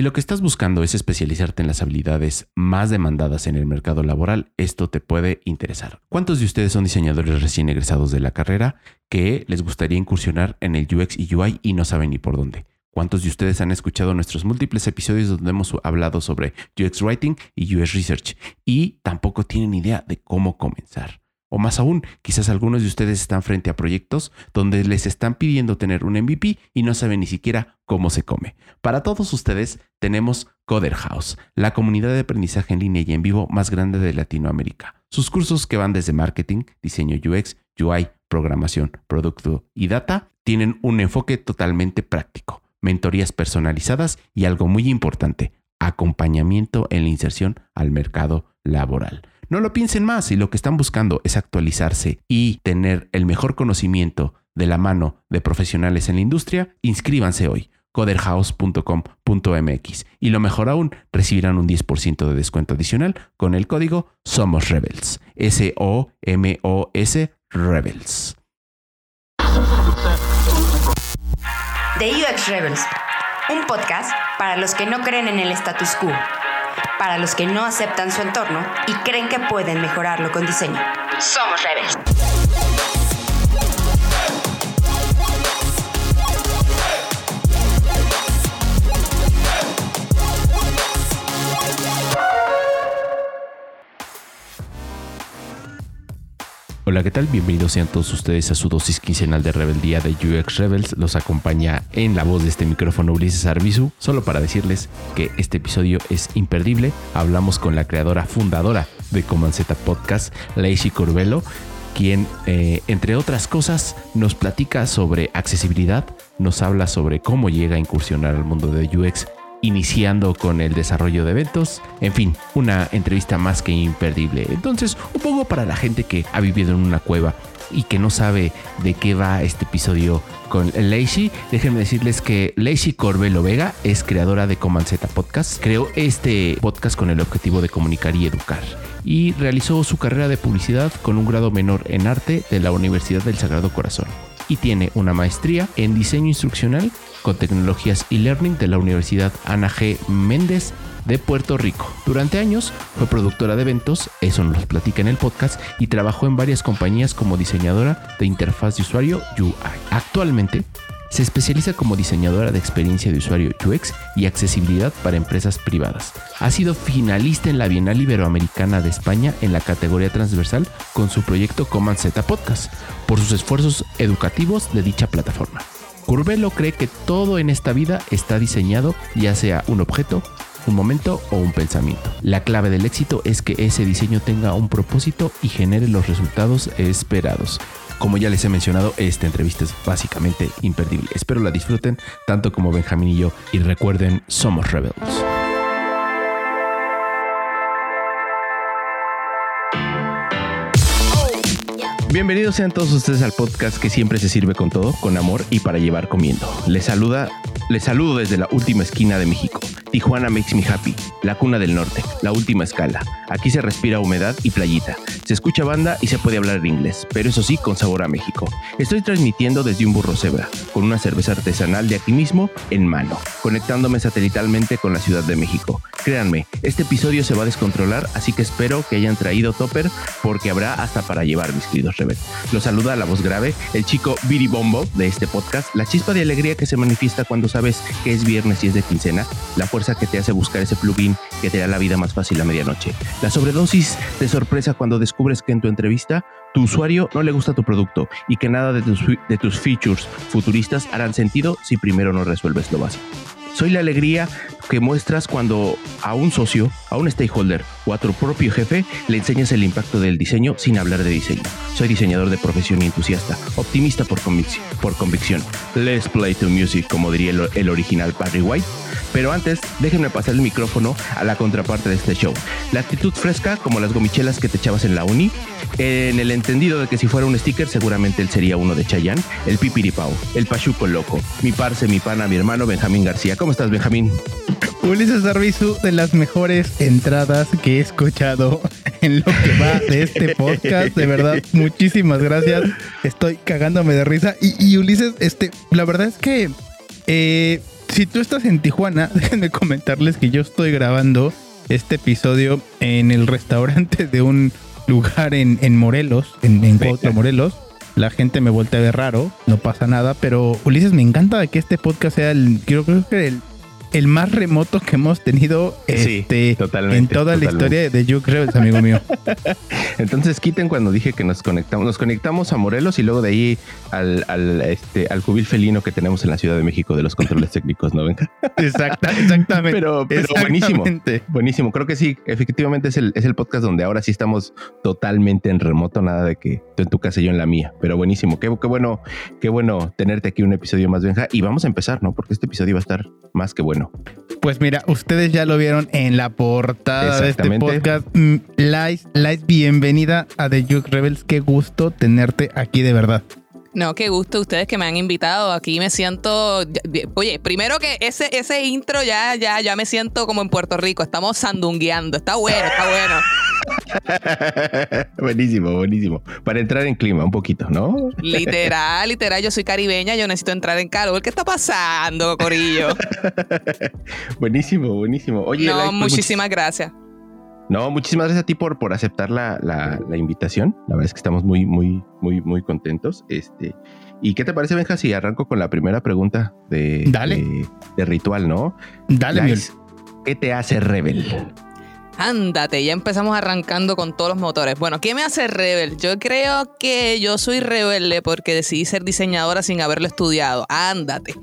Si lo que estás buscando es especializarte en las habilidades más demandadas en el mercado laboral, esto te puede interesar. ¿Cuántos de ustedes son diseñadores recién egresados de la carrera que les gustaría incursionar en el UX y UI y no saben ni por dónde? ¿Cuántos de ustedes han escuchado nuestros múltiples episodios donde hemos hablado sobre UX Writing y UX Research y tampoco tienen idea de cómo comenzar? O más aún, quizás algunos de ustedes están frente a proyectos donde les están pidiendo tener un MVP y no saben ni siquiera cómo se come. Para todos ustedes tenemos Coder House, la comunidad de aprendizaje en línea y en vivo más grande de Latinoamérica. Sus cursos que van desde marketing, diseño UX, UI, programación, producto y data tienen un enfoque totalmente práctico, mentorías personalizadas y algo muy importante, acompañamiento en la inserción al mercado laboral. No lo piensen más si lo que están buscando es actualizarse y tener el mejor conocimiento de la mano de profesionales en la industria, inscríbanse hoy coderhouse.com.mx y lo mejor aún, recibirán un 10% de descuento adicional con el código Somos Rebels. S-O-M-O-S Rebels. The UX Rebels, un podcast para los que no creen en el status quo para los que no aceptan su entorno y creen que pueden mejorarlo con diseño. Somos Rebels. Hola, ¿qué tal? Bienvenidos sean todos ustedes a su dosis quincenal de rebeldía de UX Rebels. Los acompaña en la voz de este micrófono Ulises Arbizu, solo para decirles que este episodio es imperdible. Hablamos con la creadora fundadora de Comanceta Podcast, Lacey Corbello, quien, eh, entre otras cosas, nos platica sobre accesibilidad, nos habla sobre cómo llega a incursionar al mundo de UX iniciando con el desarrollo de eventos. En fin, una entrevista más que imperdible. Entonces, un poco para la gente que ha vivido en una cueva y que no sabe de qué va este episodio con Lacey, déjenme decirles que Lacey Corbelo Vega es creadora de Command Z Podcast. Creó este podcast con el objetivo de comunicar y educar. Y realizó su carrera de publicidad con un grado menor en arte de la Universidad del Sagrado Corazón. Y tiene una maestría en diseño instruccional con tecnologías e-learning de la Universidad Ana G. Méndez de Puerto Rico. Durante años fue productora de eventos, eso nos platica en el podcast, y trabajó en varias compañías como diseñadora de interfaz de usuario UI. Actualmente se especializa como diseñadora de experiencia de usuario UX y accesibilidad para empresas privadas. Ha sido finalista en la Bienal Iberoamericana de España en la categoría transversal con su proyecto Command Z Podcast por sus esfuerzos educativos de dicha plataforma. Curvelo cree que todo en esta vida está diseñado, ya sea un objeto, un momento o un pensamiento. La clave del éxito es que ese diseño tenga un propósito y genere los resultados esperados. Como ya les he mencionado, esta entrevista es básicamente imperdible. Espero la disfruten tanto como Benjamín y yo. Y recuerden, somos rebeldes. Bienvenidos sean todos ustedes al podcast que siempre se sirve con todo, con amor y para llevar comiendo. Les saluda, les saludo desde la última esquina de México. Tijuana makes me happy, la cuna del norte, la última escala. Aquí se respira humedad y playita. Se escucha banda y se puede hablar en inglés, pero eso sí con sabor a México. Estoy transmitiendo desde un burro cebra, con una cerveza artesanal de aquí mismo en mano, conectándome satelitalmente con la Ciudad de México. Créanme, este episodio se va a descontrolar, así que espero que hayan traído topper porque habrá hasta para llevar mis queridos lo saluda la voz grave, el chico Biri Bombo de este podcast, la chispa de alegría que se manifiesta cuando sabes que es viernes y es de quincena, la fuerza que te hace buscar ese plugin que te da la vida más fácil a medianoche, la sobredosis de sorpresa cuando descubres que en tu entrevista tu usuario no le gusta tu producto y que nada de tus, de tus features futuristas harán sentido si primero no resuelves lo básico. Soy la alegría que muestras cuando a un socio, a un stakeholder o a tu propio jefe le enseñas el impacto del diseño sin hablar de diseño. Soy diseñador de profesión y entusiasta, optimista por convicción. Let's play to music, como diría el, el original Barry White. Pero antes, déjenme pasar el micrófono a la contraparte de este show. La actitud fresca, como las gomichelas que te echabas en la uni, en el entendido de que si fuera un sticker, seguramente él sería uno de Chayanne, el pipiripao, el pachuco loco, mi parce, mi pana, mi hermano Benjamín García. ¿Cómo estás, Benjamín? Ulises Arbizu, de las mejores entradas que he escuchado en lo que va de este podcast. De verdad, muchísimas gracias. Estoy cagándome de risa. Y, y Ulises, este, la verdad es que eh, si tú estás en Tijuana, déjenme comentarles que yo estoy grabando este episodio en el restaurante de un lugar en, en Morelos, en, en Cuautla, Morelos. La gente me voltea ver raro, no pasa nada, pero Ulises, me encanta que este podcast sea el, creo, creo que el el más remoto que hemos tenido este, en toda la historia de Juke Rebels, amigo mío. Entonces quiten cuando dije que nos conectamos, nos conectamos a Morelos y luego de ahí al, al, este, al cubil felino que tenemos en la Ciudad de México de los controles técnicos, ¿no? Venga. Exacta, exactamente. Pero, pero buenísimo. Buenísimo. Creo que sí, efectivamente es el, es el podcast donde ahora sí estamos totalmente en remoto, nada de que tú en tu casa y yo en la mía. Pero buenísimo. Qué, qué bueno, qué bueno tenerte aquí un episodio más, Benja. Y vamos a empezar, ¿no? Porque este episodio va a estar más que bueno. Pues mira, ustedes ya lo vieron en la portada de este podcast. Mm, Lice, Lice, bienvenida a The Juke Rebels. Qué gusto tenerte aquí de verdad. No, qué gusto ustedes que me han invitado. Aquí me siento. Oye, primero que ese, ese intro ya, ya, ya me siento como en Puerto Rico. Estamos sandungueando. Está bueno, está bueno. buenísimo, buenísimo. Para entrar en clima un poquito, ¿no? Literal, literal. Yo soy caribeña, yo necesito entrar en calor. ¿Qué está pasando, Corillo? buenísimo, buenísimo. Oye, no, pues, muchísimas gracias. No, muchísimas gracias a ti por, por aceptar la, la, invitación. La verdad es que estamos muy, muy, muy, muy contentos. Este, ¿Y qué te parece, Benja, si arranco con la primera pregunta de, de, ritual, no? Dale, ¿Qué te hace rebel? Ándate, ya empezamos arrancando con todos los motores. Bueno, ¿qué me hace rebel? Yo creo que yo soy rebelde porque decidí ser diseñadora sin haberlo estudiado. Ándate.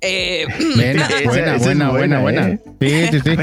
Eh, buena, buena, buena, buena, buena, ¿eh? Sí, sí, sí.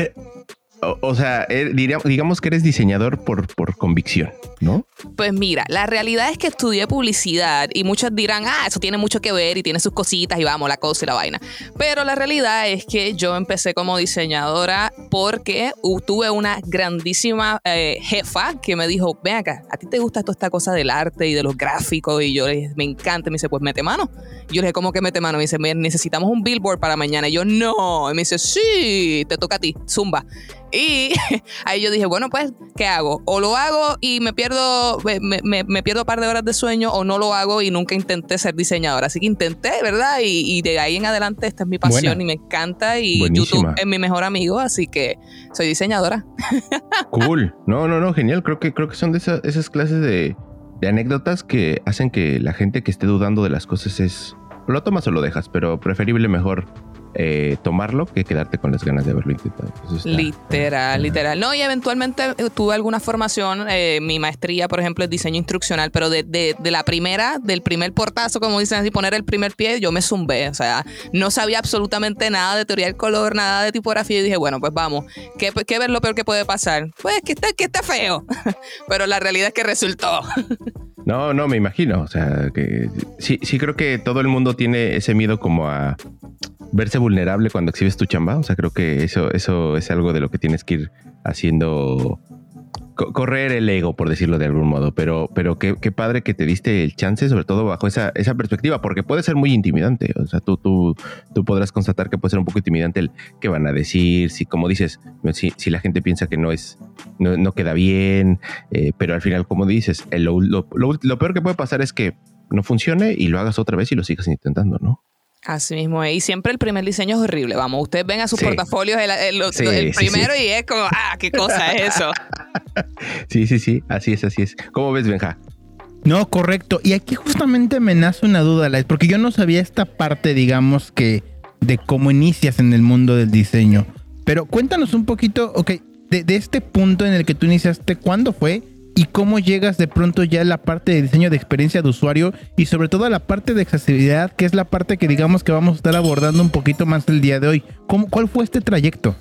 O, sea, eh, digamos que eres diseñador por, por convicción, ¿no? Pues mira, la realidad es que estudié publicidad y muchos dirán, ah, eso tiene mucho que ver y tiene sus cositas y vamos, la cosa y la vaina. Pero la realidad es que yo empecé como diseñadora porque tuve una grandísima eh, jefa que me dijo, ven acá, ¿a ti te gusta toda esta cosa del arte y de los gráficos? Y yo le dije, me encanta. Y me dice, pues mete mano. Yo le dije, ¿cómo que mete mano? Me dice, necesitamos un billboard para mañana. Y yo, no. Y me dice, sí, te toca a ti, zumba. Y ahí yo dije, bueno, pues, ¿qué hago? O lo hago y me pierdo, me, pierdo un par de horas de sueño, o no lo hago y nunca intenté ser diseñadora. Así que intenté, ¿verdad? Y, de ahí en adelante esta es mi pasión y me encanta. Y YouTube es mi mejor amigo, así que soy diseñadora. Cool. No, no, no, genial. Creo que, creo que son de esas clases de, de anécdotas que hacen que la gente que esté dudando de las cosas es, lo tomas o lo dejas, pero preferible mejor eh, tomarlo que quedarte con las ganas de haberlo intentado. literal, literal. No, y eventualmente eh, tuve alguna formación, eh, mi maestría, por ejemplo, es diseño instruccional, pero de, de, de, la primera, del primer portazo, como dicen así, poner el primer pie, yo me zumbé. O sea, no sabía absolutamente nada de teoría del color, nada de tipografía, y dije, bueno, pues vamos, ¿qué, qué es lo peor que puede pasar? Pues que está, que está feo, pero la realidad es que resultó. No, no, me imagino. O sea, que sí, sí creo que todo el mundo tiene ese miedo como a verse vulnerable cuando exhibes tu chamba. O sea, creo que eso, eso es algo de lo que tienes que ir haciendo correr el ego, por decirlo de algún modo, pero, pero qué, qué, padre que te diste el chance, sobre todo bajo esa, esa perspectiva, porque puede ser muy intimidante. O sea, tú, tú, tú podrás constatar que puede ser un poco intimidante el qué van a decir, si como dices, si, si la gente piensa que no es, no, no queda bien, eh, pero al final, como dices, lo, lo, lo peor que puede pasar es que no funcione y lo hagas otra vez y lo sigas intentando, ¿no? Así mismo Y siempre el primer diseño es horrible. Vamos, ustedes ven a sus portafolios el, primero y es como, ah, qué cosa es eso. sí, sí, sí. Así es, así es. ¿Cómo ves, Benja? No, correcto. Y aquí justamente me nace una duda, porque yo no sabía esta parte, digamos, que de cómo inicias en el mundo del diseño. Pero cuéntanos un poquito, ok, de, de este punto en el que tú iniciaste, ¿cuándo fue? Y cómo llegas de pronto ya a la parte de diseño de experiencia de usuario y sobre todo a la parte de accesibilidad, que es la parte que digamos que vamos a estar abordando un poquito más el día de hoy. ¿Cómo, ¿Cuál fue este trayecto?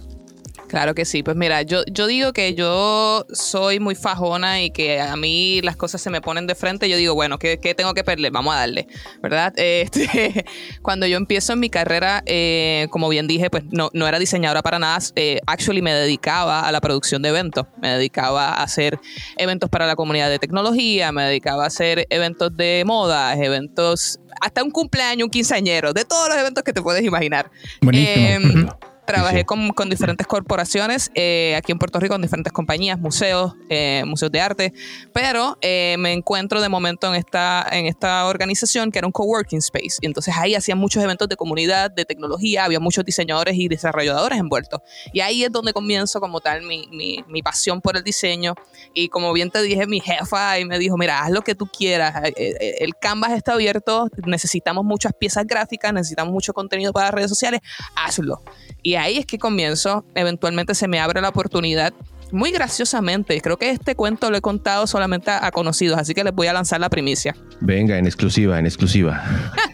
Claro que sí, pues mira, yo, yo digo que yo soy muy fajona y que a mí las cosas se me ponen de frente, yo digo, bueno, ¿qué, tengo que perder? Vamos a darle, ¿verdad? Este, cuando yo empiezo en mi carrera, eh, como bien dije, pues no, no era diseñadora para nada, eh, actually me dedicaba a la producción de eventos, me dedicaba a hacer eventos para la comunidad de tecnología, me dedicaba a hacer eventos de moda, eventos, hasta un cumpleaños, un quinceañero, de todos los eventos que te puedes imaginar. Buenísimo. Em, Trabajé Con, con, diferentes corporaciones eh, aquí en Puerto Rico, con diferentes compañías, museos, eh, museos de arte, pero eh, me encuentro de momento en esta, en esta organización que era un coworking space. Y entonces ahí hacían muchos eventos de comunidad, de tecnología, había muchos diseñadores y desarrolladores envueltos. Y ahí es donde comienzo como tal mi, mi, mi pasión por el diseño. Y como bien te dije, mi jefa ahí me dijo, mira, haz lo que tú quieras. El canvas está abierto, necesitamos muchas piezas gráficas, necesitamos mucho contenido para redes sociales, hazlo. Y ahí es que comienzo, eventualmente se me abre la oportunidad muy graciosamente. Creo que este cuento lo he contado solamente a, conocidos, así que les voy a lanzar la primicia. Venga, en exclusiva, en exclusiva.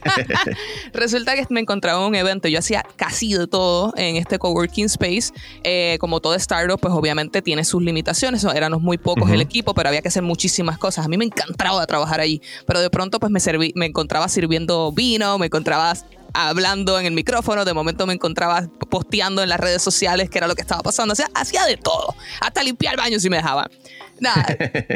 Resulta que me encontraba en un evento. Yo hacía casi de todo en este coworking space. Eh, como todo startup, pues obviamente tiene sus limitaciones. Éramos muy pocos el equipo, pero había que hacer muchísimas cosas. A mí me encantaba trabajar allí, pero de pronto pues me, serví, me encontraba sirviendo vino, me encontraba hablando en el micrófono, de momento me encontraba posteando en las redes sociales que era lo que estaba pasando, o sea, hacía de todo, hasta limpiar el baño si me dejaban. Nada,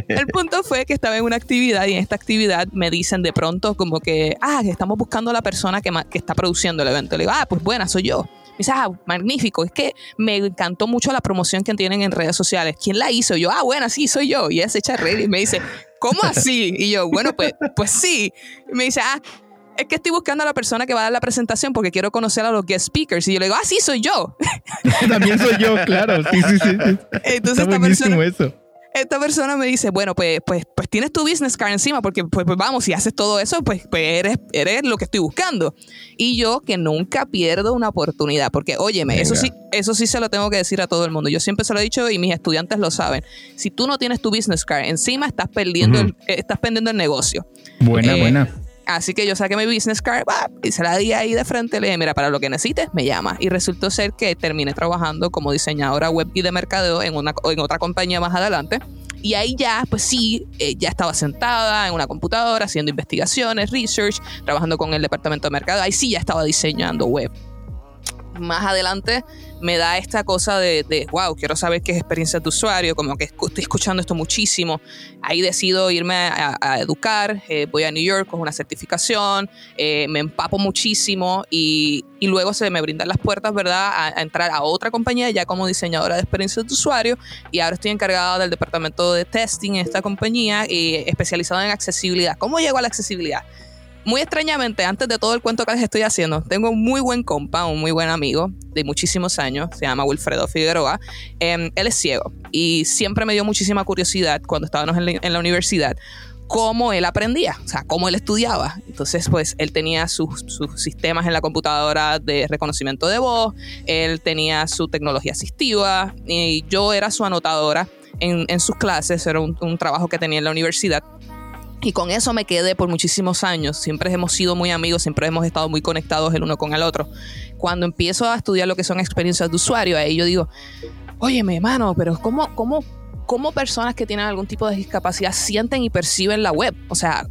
el punto fue que estaba en una actividad y en esta actividad me dicen de pronto como que, ah, que estamos buscando a la persona que, que está produciendo el evento. Le digo, ah, pues buena, soy yo. Me dice, ah, magnífico, es que me encantó mucho la promoción que tienen en redes sociales. ¿Quién la hizo? yo, ah, buena, sí, soy yo. Y ella se echa a reír y me dice, ¿cómo así? Y yo, bueno, pues, pues sí. Y me dice, ah, es que estoy buscando a la persona que va a dar la presentación porque quiero conocer a los guest speakers. Y yo le digo, ah, sí, soy yo. También soy yo, claro. Sí, sí, sí. Entonces esta persona, eso. esta persona me dice, bueno, pues, pues, pues tienes tu business card encima porque, pues, pues vamos, si haces todo eso, pues, pues eres, eres lo que estoy buscando. Y yo que nunca pierdo una oportunidad porque, óyeme, eso sí, eso sí se lo tengo que decir a todo el mundo. Yo siempre se lo he dicho y mis estudiantes lo saben. Si tú no tienes tu business card encima, estás perdiendo, el, estás perdiendo el negocio. Buena, eh, buena Así que yo saqué mi business card y se la di ahí de frente. Le dije, mira, para lo que necesites, me llama. Y resultó ser que terminé trabajando como diseñadora web y de mercadeo en, una, en otra compañía más adelante. Y ahí ya, pues sí, eh, ya estaba sentada en una computadora haciendo investigaciones, research, trabajando con el departamento de mercado. Ahí sí ya estaba diseñando web más adelante me da esta cosa de, wow, quiero saber qué es experiencia de usuario, como que estoy escuchando esto muchísimo. Ahí decido irme a, educar, eh, voy a New York con una certificación, eh, me empapo muchísimo y, luego se me brindan las puertas, ¿verdad?, a, entrar a otra compañía ya como diseñadora de experiencia de usuario y ahora estoy encargada del departamento de testing en esta compañía y especializada en accesibilidad. ¿Cómo llego a la accesibilidad? Muy extrañamente, antes de todo el cuento que les estoy haciendo, tengo un muy buen compa, un muy buen amigo de muchísimos años, se llama Wilfredo Figueroa. Em, él es ciego y siempre me dio muchísima curiosidad cuando estábamos en la, universidad cómo él aprendía, o sea, cómo él estudiaba. Entonces, pues él tenía sus, sistemas en la computadora de reconocimiento de voz, él tenía su tecnología asistiva y yo era su anotadora en, sus clases, era un, trabajo que tenía en la universidad. Y con eso me quedé por muchísimos años. Siempre hemos sido muy amigos, siempre hemos estado muy conectados el uno con el otro. Cuando empiezo a estudiar lo que son experiencias de usuario, ahí yo digo, óyeme, hermano, pero ¿cómo, cómo, cómo personas que tienen algún tipo de discapacidad sienten y perciben la web? O sea,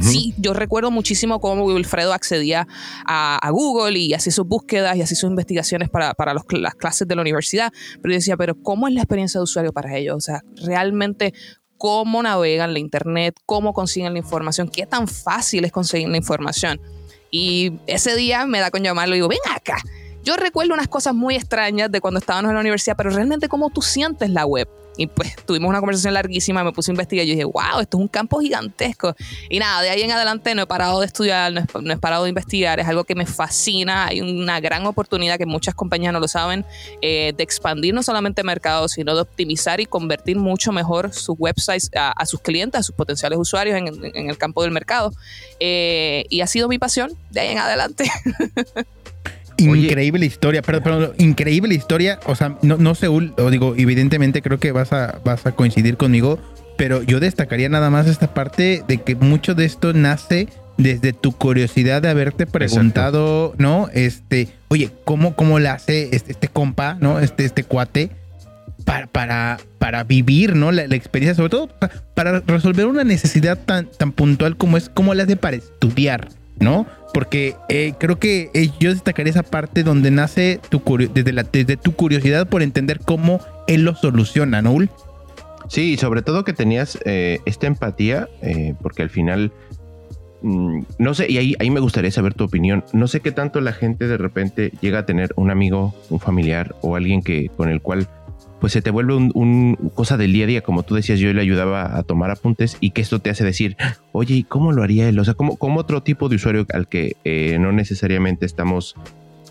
sí, yo recuerdo muchísimo cómo Wilfredo accedía a, Google y hacía sus búsquedas y hacía sus investigaciones para, para los, las clases de la universidad. Pero yo decía, pero ¿cómo es la experiencia de usuario para ellos? O sea, realmente, cómo navegan la internet, cómo consiguen la información, qué tan fácil es conseguir la información. Y ese día me da con llamarlo y digo, ven acá. Yo recuerdo unas cosas muy extrañas de cuando estábamos en la universidad, pero realmente cómo tú sientes la web. Y pues tuvimos una conversación larguísima, me puse a investigar y yo dije, wow, esto es un campo gigantesco. Y nada, de ahí en adelante no he parado de estudiar, no he, parado de investigar, es algo que me fascina. Hay una gran oportunidad que muchas compañías no lo saben, eh, de expandir no solamente mercados, sino de optimizar y convertir mucho mejor sus websites a, sus clientes, a sus potenciales usuarios en, el campo del mercado. Eh, y ha sido mi pasión de ahí en adelante. Increíble historia, pero, pero, increíble historia. O sea, no, no sé, o digo, evidentemente creo que vas a, vas a coincidir conmigo, pero yo destacaría nada más esta parte de que mucho de esto nace desde tu curiosidad de haberte preguntado, ¿no? Este, oye, ¿cómo, cómo le hace este, este compa, ¿no? Este, este cuate para, para, para vivir, ¿no? La, experiencia, sobre todo para, resolver una necesidad tan, tan puntual como es cómo le hace para estudiar, ¿no? Porque eh, creo que eh, yo destacaría esa parte donde nace tu desde, la, desde tu curiosidad por entender cómo él lo soluciona, ¿no? Sí, sobre todo que tenías eh, esta empatía, porque al final mm, no sé, y ahí, ahí me gustaría saber tu opinión. No sé qué tanto la gente de repente llega a tener un amigo, un familiar o alguien que con el cual pues se te vuelve un, cosa del día a día, como tú decías, yo le ayudaba a tomar apuntes y que esto te hace decir, oye, ¿y cómo lo haría él? O sea, como, otro tipo de usuario al que eh, no necesariamente estamos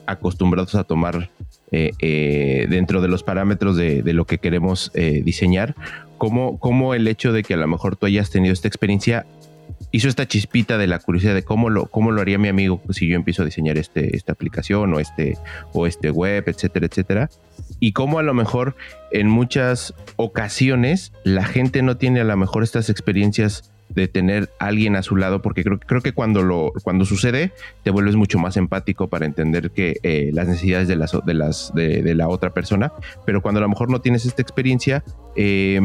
acostumbrados a tomar eh, eh, dentro de los parámetros de, lo que queremos diseñar, como, como el hecho de que a lo mejor tú hayas tenido esta experiencia hizo esta chispita de la curiosidad de cómo lo, cómo lo haría mi amigo si yo empiezo a diseñar este, esta aplicación o este, o este web, etcétera, etcétera. Y cómo a lo mejor en muchas ocasiones la gente no tiene a lo mejor estas experiencias de tener alguien a su lado, porque creo, creo que cuando, lo, cuando sucede te vuelves mucho más empático para entender que eh, las necesidades de, las, de, las, de, la otra persona, pero cuando a lo mejor no tienes esta experiencia, eh,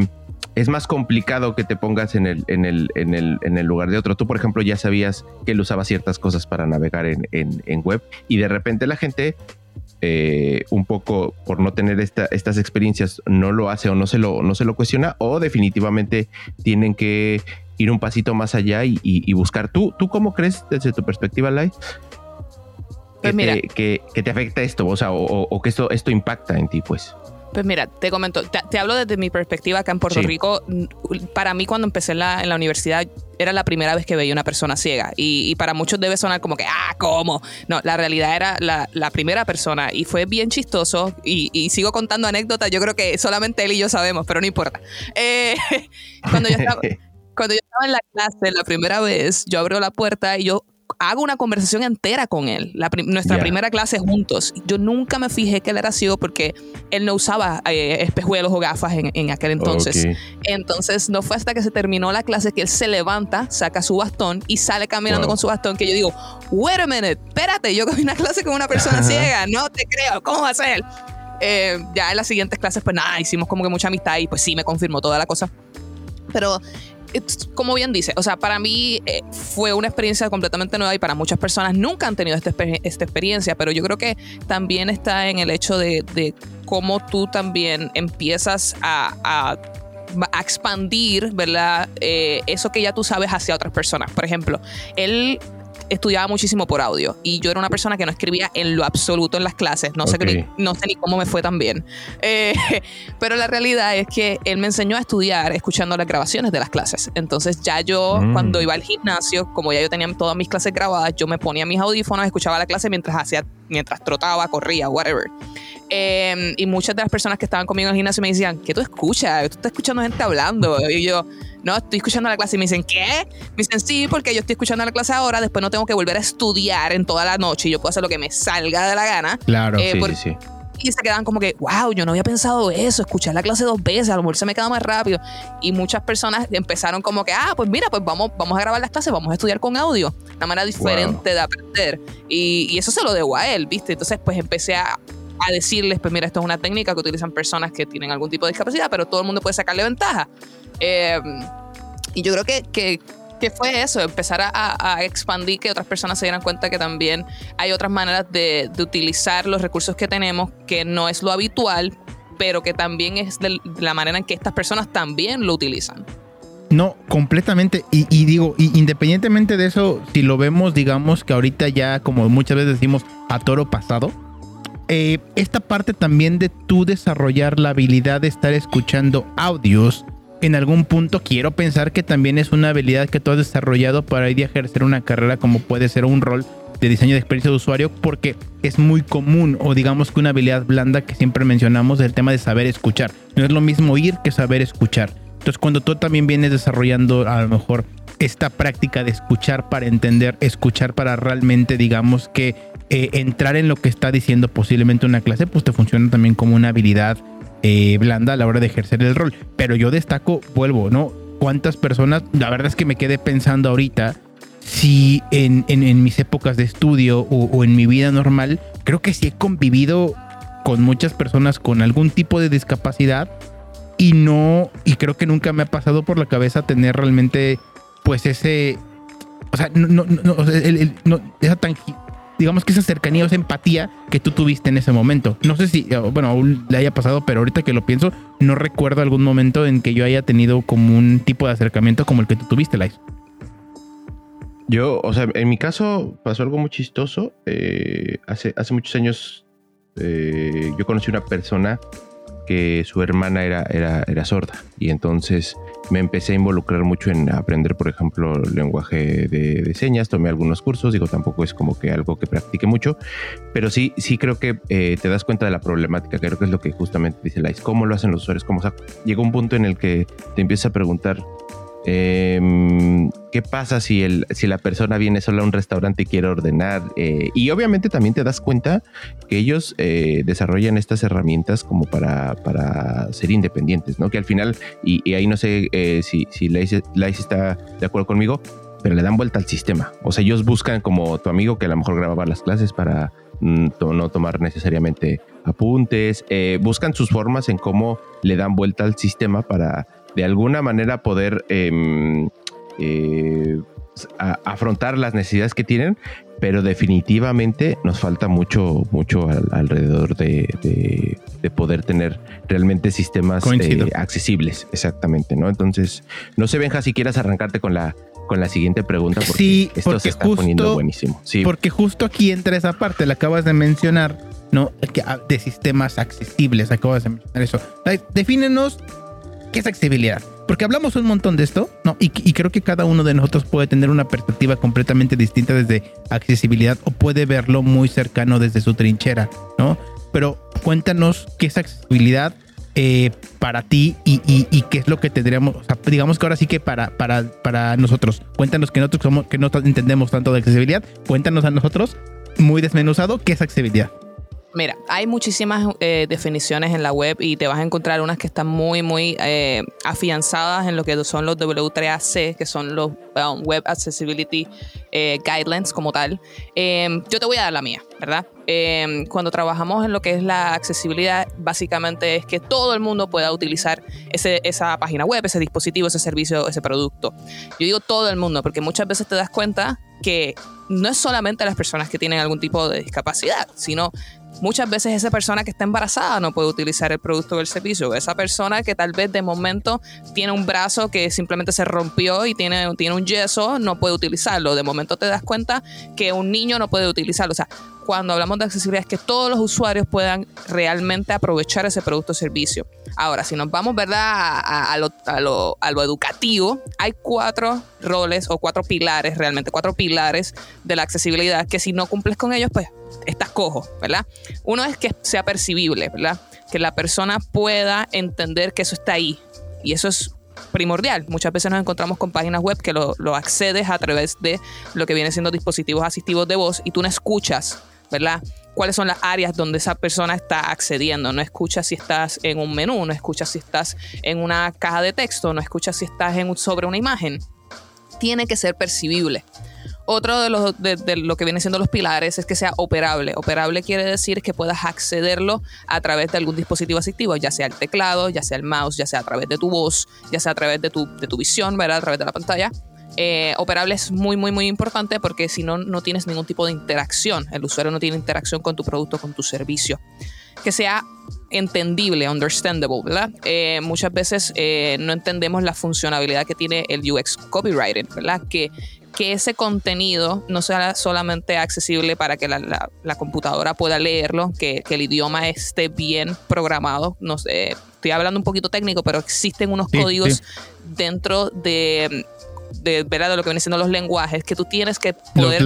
es más complicado que te pongas en el, en el, en el, en el lugar de otro. Tú, por ejemplo, ya sabías que él usaba ciertas cosas para navegar en, en, web y de repente la gente, eh, un poco por no tener estas experiencias, no lo hace o no se lo, no se lo cuestiona o definitivamente tienen que ir un pasito más allá y, buscar. ¿Tú, ¿Tú cómo crees desde tu perspectiva, Lai? Pues que, que, te afecta esto, o sea, o, que esto, esto impacta en ti, pues. Pues mira, te comento, te, hablo desde mi perspectiva acá en Puerto Rico. Para mí, cuando empecé en la, en la, universidad, era la primera vez que veía una persona ciega. Y, para muchos debe sonar como que, ah, ¿cómo? No, la realidad era la, la primera persona. Y fue bien chistoso. Y, sigo contando anécdotas. Yo creo que solamente él y yo sabemos, pero no importa. Eh, cuando yo estaba. cuando yo estaba en la clase la primera vez, yo abro la puerta y yo hago una conversación entera con él, nuestra primera clase juntos. Yo nunca me fijé que él era ciego porque él no usaba eh, espejuelos o gafas en, aquel entonces. Entonces no fue hasta que se terminó la clase que él se levanta, saca su bastón y sale caminando con su bastón que yo digo, wait a minute, espérate, yo cogí una clase con una persona ciega, no te creo, ¿cómo va a ser? Eh, ya en las siguientes clases, pues nada, hicimos como que mucha amistad y pues sí, me confirmó toda la cosa. Pero como bien dice, o sea, para mí eh, fue una experiencia completamente nueva y para muchas personas nunca han tenido esta, experiencia, pero yo creo que también está en el hecho de, cómo tú también empiezas a, expandir, ¿verdad? Eh, eso que ya tú sabes hacia otras personas. Por ejemplo, él estudiaba muchísimo por audio y yo era una persona que no escribía en lo absoluto en las clases. No, sé, ni, no sé ni cómo me fue tan bien. Eh, pero la realidad es que él me enseñó a estudiar escuchando las grabaciones de las clases. Entonces ya yo mm. cuando iba al gimnasio, como ya yo tenía todas mis clases grabadas, yo me ponía mis audífonos, escuchaba la clase mientras hacía, mientras trotaba, corría, whatever. Em, y muchas de las personas que estaban conmigo en el gimnasio me decían, ¿qué tú escuchas? Tú estás escuchando gente hablando. Y yo, no, estoy escuchando la clase. Y me dicen, ¿qué? Me dicen, sí, porque yo estoy escuchando la clase ahora, después no tengo que volver a estudiar en toda la noche y yo puedo hacer lo que me salga de la gana. Claro, eh, sí, sí, Y se quedan como que, wow, yo no había pensado eso, escuchar la clase dos veces, a lo mejor se me queda más rápido. Y muchas personas empezaron como que, ah, pues mira, pues vamos, vamos a grabar las clases, vamos a estudiar con audio, una manera diferente de aprender. Y, y, eso se lo debo a él, ¿viste? Entonces, pues empecé a, a decirles, pues mira, esto es una técnica que utilizan personas que tienen algún tipo de discapacidad, pero todo el mundo puede sacarle ventaja. Eh, y yo creo que, que, que, fue eso, empezar a, expandir, que otras personas se dieran cuenta que también hay otras maneras de, de utilizar los recursos que tenemos, que no es lo habitual, pero que también es de la manera en que estas personas también lo utilizan. No, completamente. Y, digo, independientemente de eso, si lo vemos, digamos que ahorita ya, como muchas veces decimos, a toro pasado, eh, esta parte también de tú desarrollar la habilidad de estar escuchando audios, en algún punto quiero pensar que también es una habilidad que tú has desarrollado para ir a ejercer una carrera como puede ser un rol de diseño de experiencia de usuario porque es muy común o digamos que una habilidad blanda que siempre mencionamos el tema de saber escuchar. No es lo mismo oír que saber escuchar. Entonces cuando tú también vienes desarrollando a lo mejor esta práctica de escuchar para entender, escuchar para realmente digamos que eh, entrar en lo que está diciendo posiblemente una clase, pues te funciona también como una habilidad eh, blanda a la hora de ejercer el rol. Pero yo destaco, vuelvo, ¿no? ¿Cuántas personas? La verdad es que me quedé pensando ahorita si en, en, mis épocas de estudio o, en mi vida normal, creo que sí he convivido con muchas personas con algún tipo de discapacidad y no, y creo que nunca me ha pasado por la cabeza tener realmente, pues ese, o sea, no, no, no, no esa digamos que esa cercanía o esa empatía que tú tuviste en ese momento. No sé si, eh, bueno, aún le haya pasado, pero ahorita que lo pienso, no recuerdo algún momento en que yo haya tenido como un tipo de acercamiento como el que tú tuviste, Lais. Yo, o sea, en mi caso pasó algo muy chistoso. Eh, hace, hace muchos años eh, yo conocí una persona que su hermana era, era, era sorda y entonces me empecé a involucrar mucho en aprender, por ejemplo, lenguaje de, señas, tomé algunos cursos, digo, tampoco es como que algo que practique mucho, pero sí, sí creo que eh, te das cuenta de la problemática, creo que es lo que justamente dice Lais, cómo lo hacen los usuarios, cómo, o sea, llega un punto en el que te empiezas a preguntar, Em, ¿Qué pasa si, el, si la persona viene sola a un restaurante y quiere ordenar? Eh, y obviamente también te das cuenta que ellos eh, desarrollan estas herramientas como para, para ser independientes, ¿no? Que al final, y, ahí no sé eh, si, si Laice, está de acuerdo conmigo, pero le dan vuelta al sistema. O sea, ellos buscan como tu amigo que a lo mejor grababa las clases para mm, no tomar necesariamente apuntes, buscan sus formas en cómo le dan vuelta al sistema para de alguna manera poder em, eh, afrontar las necesidades que tienen, pero definitivamente nos falta mucho, mucho alrededor de, poder tener realmente sistemas eh, accesibles, exactamente, ¿no? Entonces, no sé, Benja, si quieras arrancarte con la con la siguiente pregunta, porque sí, esto se está poniendo buenísimo. Sí. Porque justo aquí entra esa parte, la acabas de mencionar, ¿no? Ah, de sistemas accesibles, acabas de mencionar eso. Defínenos ¿Qué es accesibilidad? Porque hablamos un montón de esto, ¿no? Y, creo que cada uno de nosotros puede tener una perspectiva completamente distinta desde accesibilidad o puede verlo muy cercano desde su trinchera, ¿no? Pero cuéntanos qué es accesibilidad eh, para ti y, qué es lo que tendríamos, digamos que ahora sí que para, para, para nosotros, cuéntanos que nosotros somos, que no entendemos tanto de accesibilidad, cuéntanos a nosotros, muy desmenuzado, qué es accesibilidad. Mira, hay muchísimas eh, definiciones en la web y te vas a encontrar unas que están muy, muy eh, afianzadas en lo que son los W3AC, que son los um, Web Accessibility eh, Guidelines como tal. Em, yo te voy a dar la mía, ¿verdad? Em, cuando trabajamos en lo que es la accesibilidad, básicamente es que todo el mundo pueda utilizar esa página web, ese dispositivo, ese servicio, ese producto. Yo digo todo el mundo porque muchas veces te das cuenta que no es solamente las personas que tienen algún tipo de discapacidad, sino Muchas veces esa persona que está embarazada no puede utilizar el producto o el servicio. Esa persona que tal vez de momento tiene un brazo que simplemente se rompió y tiene, tiene un yeso, no puede utilizarlo. De momento te das cuenta que un niño no puede utilizarlo. O sea, cuando hablamos de accesibilidad es que todos los usuarios puedan realmente aprovechar ese producto o servicio. Ahora, si nos vamos, ¿verdad? A, lo, a, lo, a, lo, educativo, hay cuatro roles o cuatro pilares, realmente cuatro pilares de la accesibilidad que si no cumples con ellos, pues estás cojo, ¿verdad? Uno es que sea percibible, ¿verdad? Que la persona pueda entender que eso está ahí. Y eso es primordial. Muchas veces nos encontramos con páginas web que lo, lo accedes a través de lo que viene siendo dispositivos asistivos de voz y tú no escuchas ¿verdad? Cuáles son las áreas donde esa persona está accediendo. No escuchas si estás en un menú, no escuchas si estás en una caja de texto, no escuchas si estás en, sobre una imagen. Tiene que ser percibible. Otro de, los, de, lo que viene siendo los pilares es que sea operable. Operable quiere decir que puedas accederlo a través de algún dispositivo asistivo, ya sea el teclado, ya sea el mouse, ya sea a través de tu voz, ya sea a través de tu, de tu visión, ¿verdad? a través de la pantalla eh, operable es muy, muy, muy importante porque si no, no tienes ningún tipo de interacción. El usuario no tiene interacción con tu producto, con tu servicio. Que sea entendible, understandable, ¿verdad? Eh, muchas veces eh, no entendemos la funcionalidad que tiene el UX copywriting, ¿verdad? Que, que ese contenido no sea solamente accesible para que la, la, computadora pueda leerlo, que, que, el idioma esté bien programado. No sé, estoy hablando un poquito técnico, pero existen unos códigos dentro de de, de lo que vienen siendo los lenguajes, que tú tienes que poder...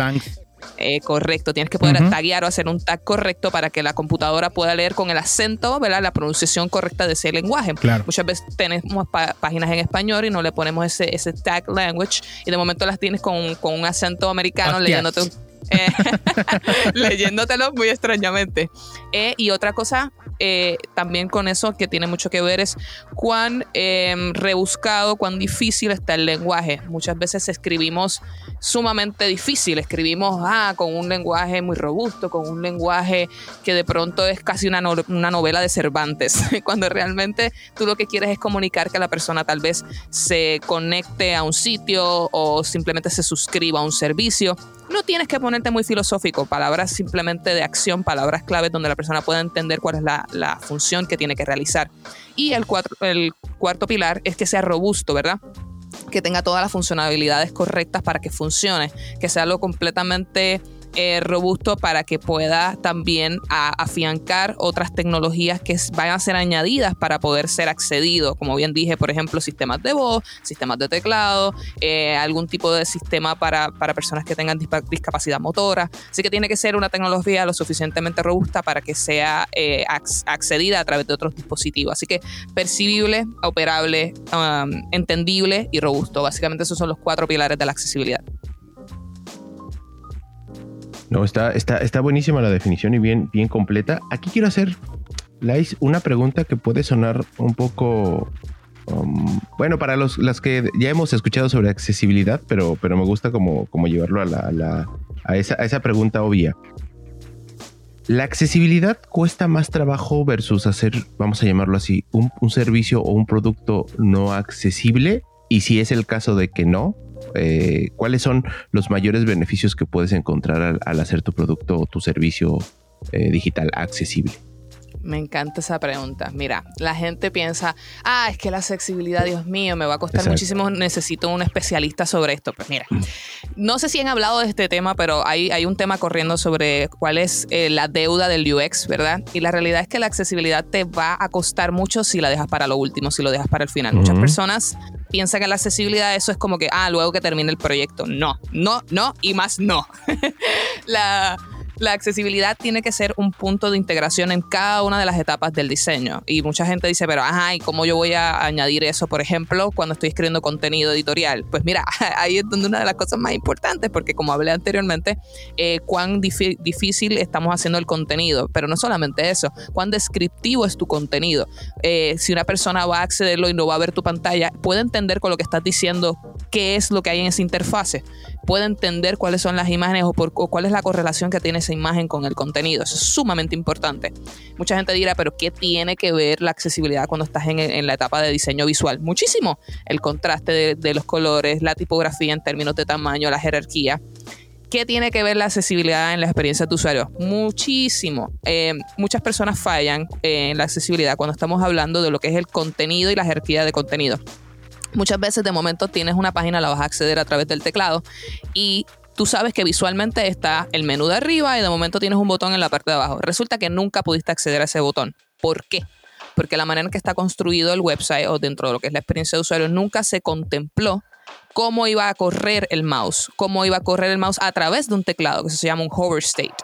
Eh, correcto, tienes que poder taguear o hacer un tag correcto para que la computadora pueda leer con el acento, ¿verdad? La pronunciación correcta de ese lenguaje. Muchas veces tenemos páginas en español y no le ponemos ese, ese tag language y de momento las tienes con, con un acento americano leyéndote eh, leyéndotelo muy extrañamente. Eh, y otra cosa, eh, también con eso que tiene mucho que ver es cuán em, rebuscado, cuán difícil está el lenguaje. Muchas veces escribimos sumamente difícil, escribimos ah, con un lenguaje muy robusto, con un lenguaje que de pronto es casi una, una novela de Cervantes, cuando realmente tú lo que quieres es comunicar que la persona tal vez se conecte a un sitio o simplemente se suscriba a un servicio no tienes que ponerte muy filosófico, palabras simplemente de acción, palabras claves donde la persona pueda entender cuál es la, función que tiene que realizar. Y el, el cuarto pilar es que sea robusto, ¿verdad? que tenga todas las funcionalidades correctas para que funcione, que sea algo completamente eh, robusto para que pueda también afiancar otras tecnologías que vayan a ser añadidas para poder ser accedido. Como bien dije, por ejemplo, sistemas de voz, sistemas de teclado, eh, algún tipo de sistema para, personas que tengan discapacidad motora. Así que tiene que ser una tecnología lo suficientemente robusta para que sea eh, accedida a través de otros dispositivos. Así que percibible, operable, entendible y robusto. Básicamente esos son los cuatro pilares de la accesibilidad. No, está, está, está buenísima la definición y bien, bien completa. Aquí quiero hacer, Lais, una pregunta que puede sonar un poco. Um, bueno, para los las que ya hemos escuchado sobre accesibilidad, pero, pero me gusta como, como llevarlo a, la, a, esa, a esa pregunta obvia. ¿La accesibilidad cuesta más trabajo versus hacer, vamos a llamarlo así, un, un servicio o un producto no accesible? Y si es el caso de que no, eh, ¿cuáles son los mayores beneficios que puedes encontrar al, hacer tu producto o tu servicio eh, digital accesible? Me encanta esa pregunta. Mira, la gente piensa, ah, es que la accesibilidad, Dios mío, me va a costar muchísimo, necesito un especialista sobre esto. Pues mira, no sé si han hablado de este tema, pero hay, hay un tema corriendo sobre cuál es eh, la deuda del UX, ¿verdad? Y la realidad es que la accesibilidad te va a costar mucho si la dejas para lo último, si lo dejas para el final. Muchas personas piensan que la accesibilidad eso es como que, ah, luego que termine el proyecto. No, no, no y más no. la la accesibilidad tiene que ser un punto de integración en cada una de las etapas del diseño. Y mucha gente dice, pero ajá, ¿y cómo yo voy a añadir eso, por ejemplo, cuando estoy escribiendo contenido editorial? Pues mira, ahí es donde una de las cosas más importantes, porque como hablé anteriormente, eh, cuán difícil estamos haciendo el contenido, pero no solamente eso, cuán descriptivo es tu contenido. Eh, si una persona va a accederlo y no va a ver tu pantalla, puede entender con lo que estás diciendo qué es lo que hay en esa interfase, puede entender cuáles son las imágenes o, por, o cuál es la correlación que tiene imagen con el contenido. Eso es sumamente importante. Mucha gente dirá, pero ¿qué tiene que ver la accesibilidad cuando estás en, la etapa de diseño visual? Muchísimo. El contraste de, los colores, la tipografía en términos de tamaño, la jerarquía. ¿Qué tiene que ver la accesibilidad en la experiencia de usuario? Muchísimo. Eh, muchas personas fallan en la accesibilidad cuando estamos hablando de lo que es el contenido y la jerarquía de contenido. Muchas veces de momento tienes una página, la vas a acceder a través del teclado y tú sabes que visualmente está el menú de arriba y de momento tienes un botón en la parte de abajo. Resulta que nunca pudiste acceder a ese botón. ¿Por qué? Porque la manera en que está construido el website o dentro de lo que es la experiencia de usuario nunca se contempló cómo iba a correr el mouse, cómo iba a correr el mouse a través de un teclado que se llama un hover state.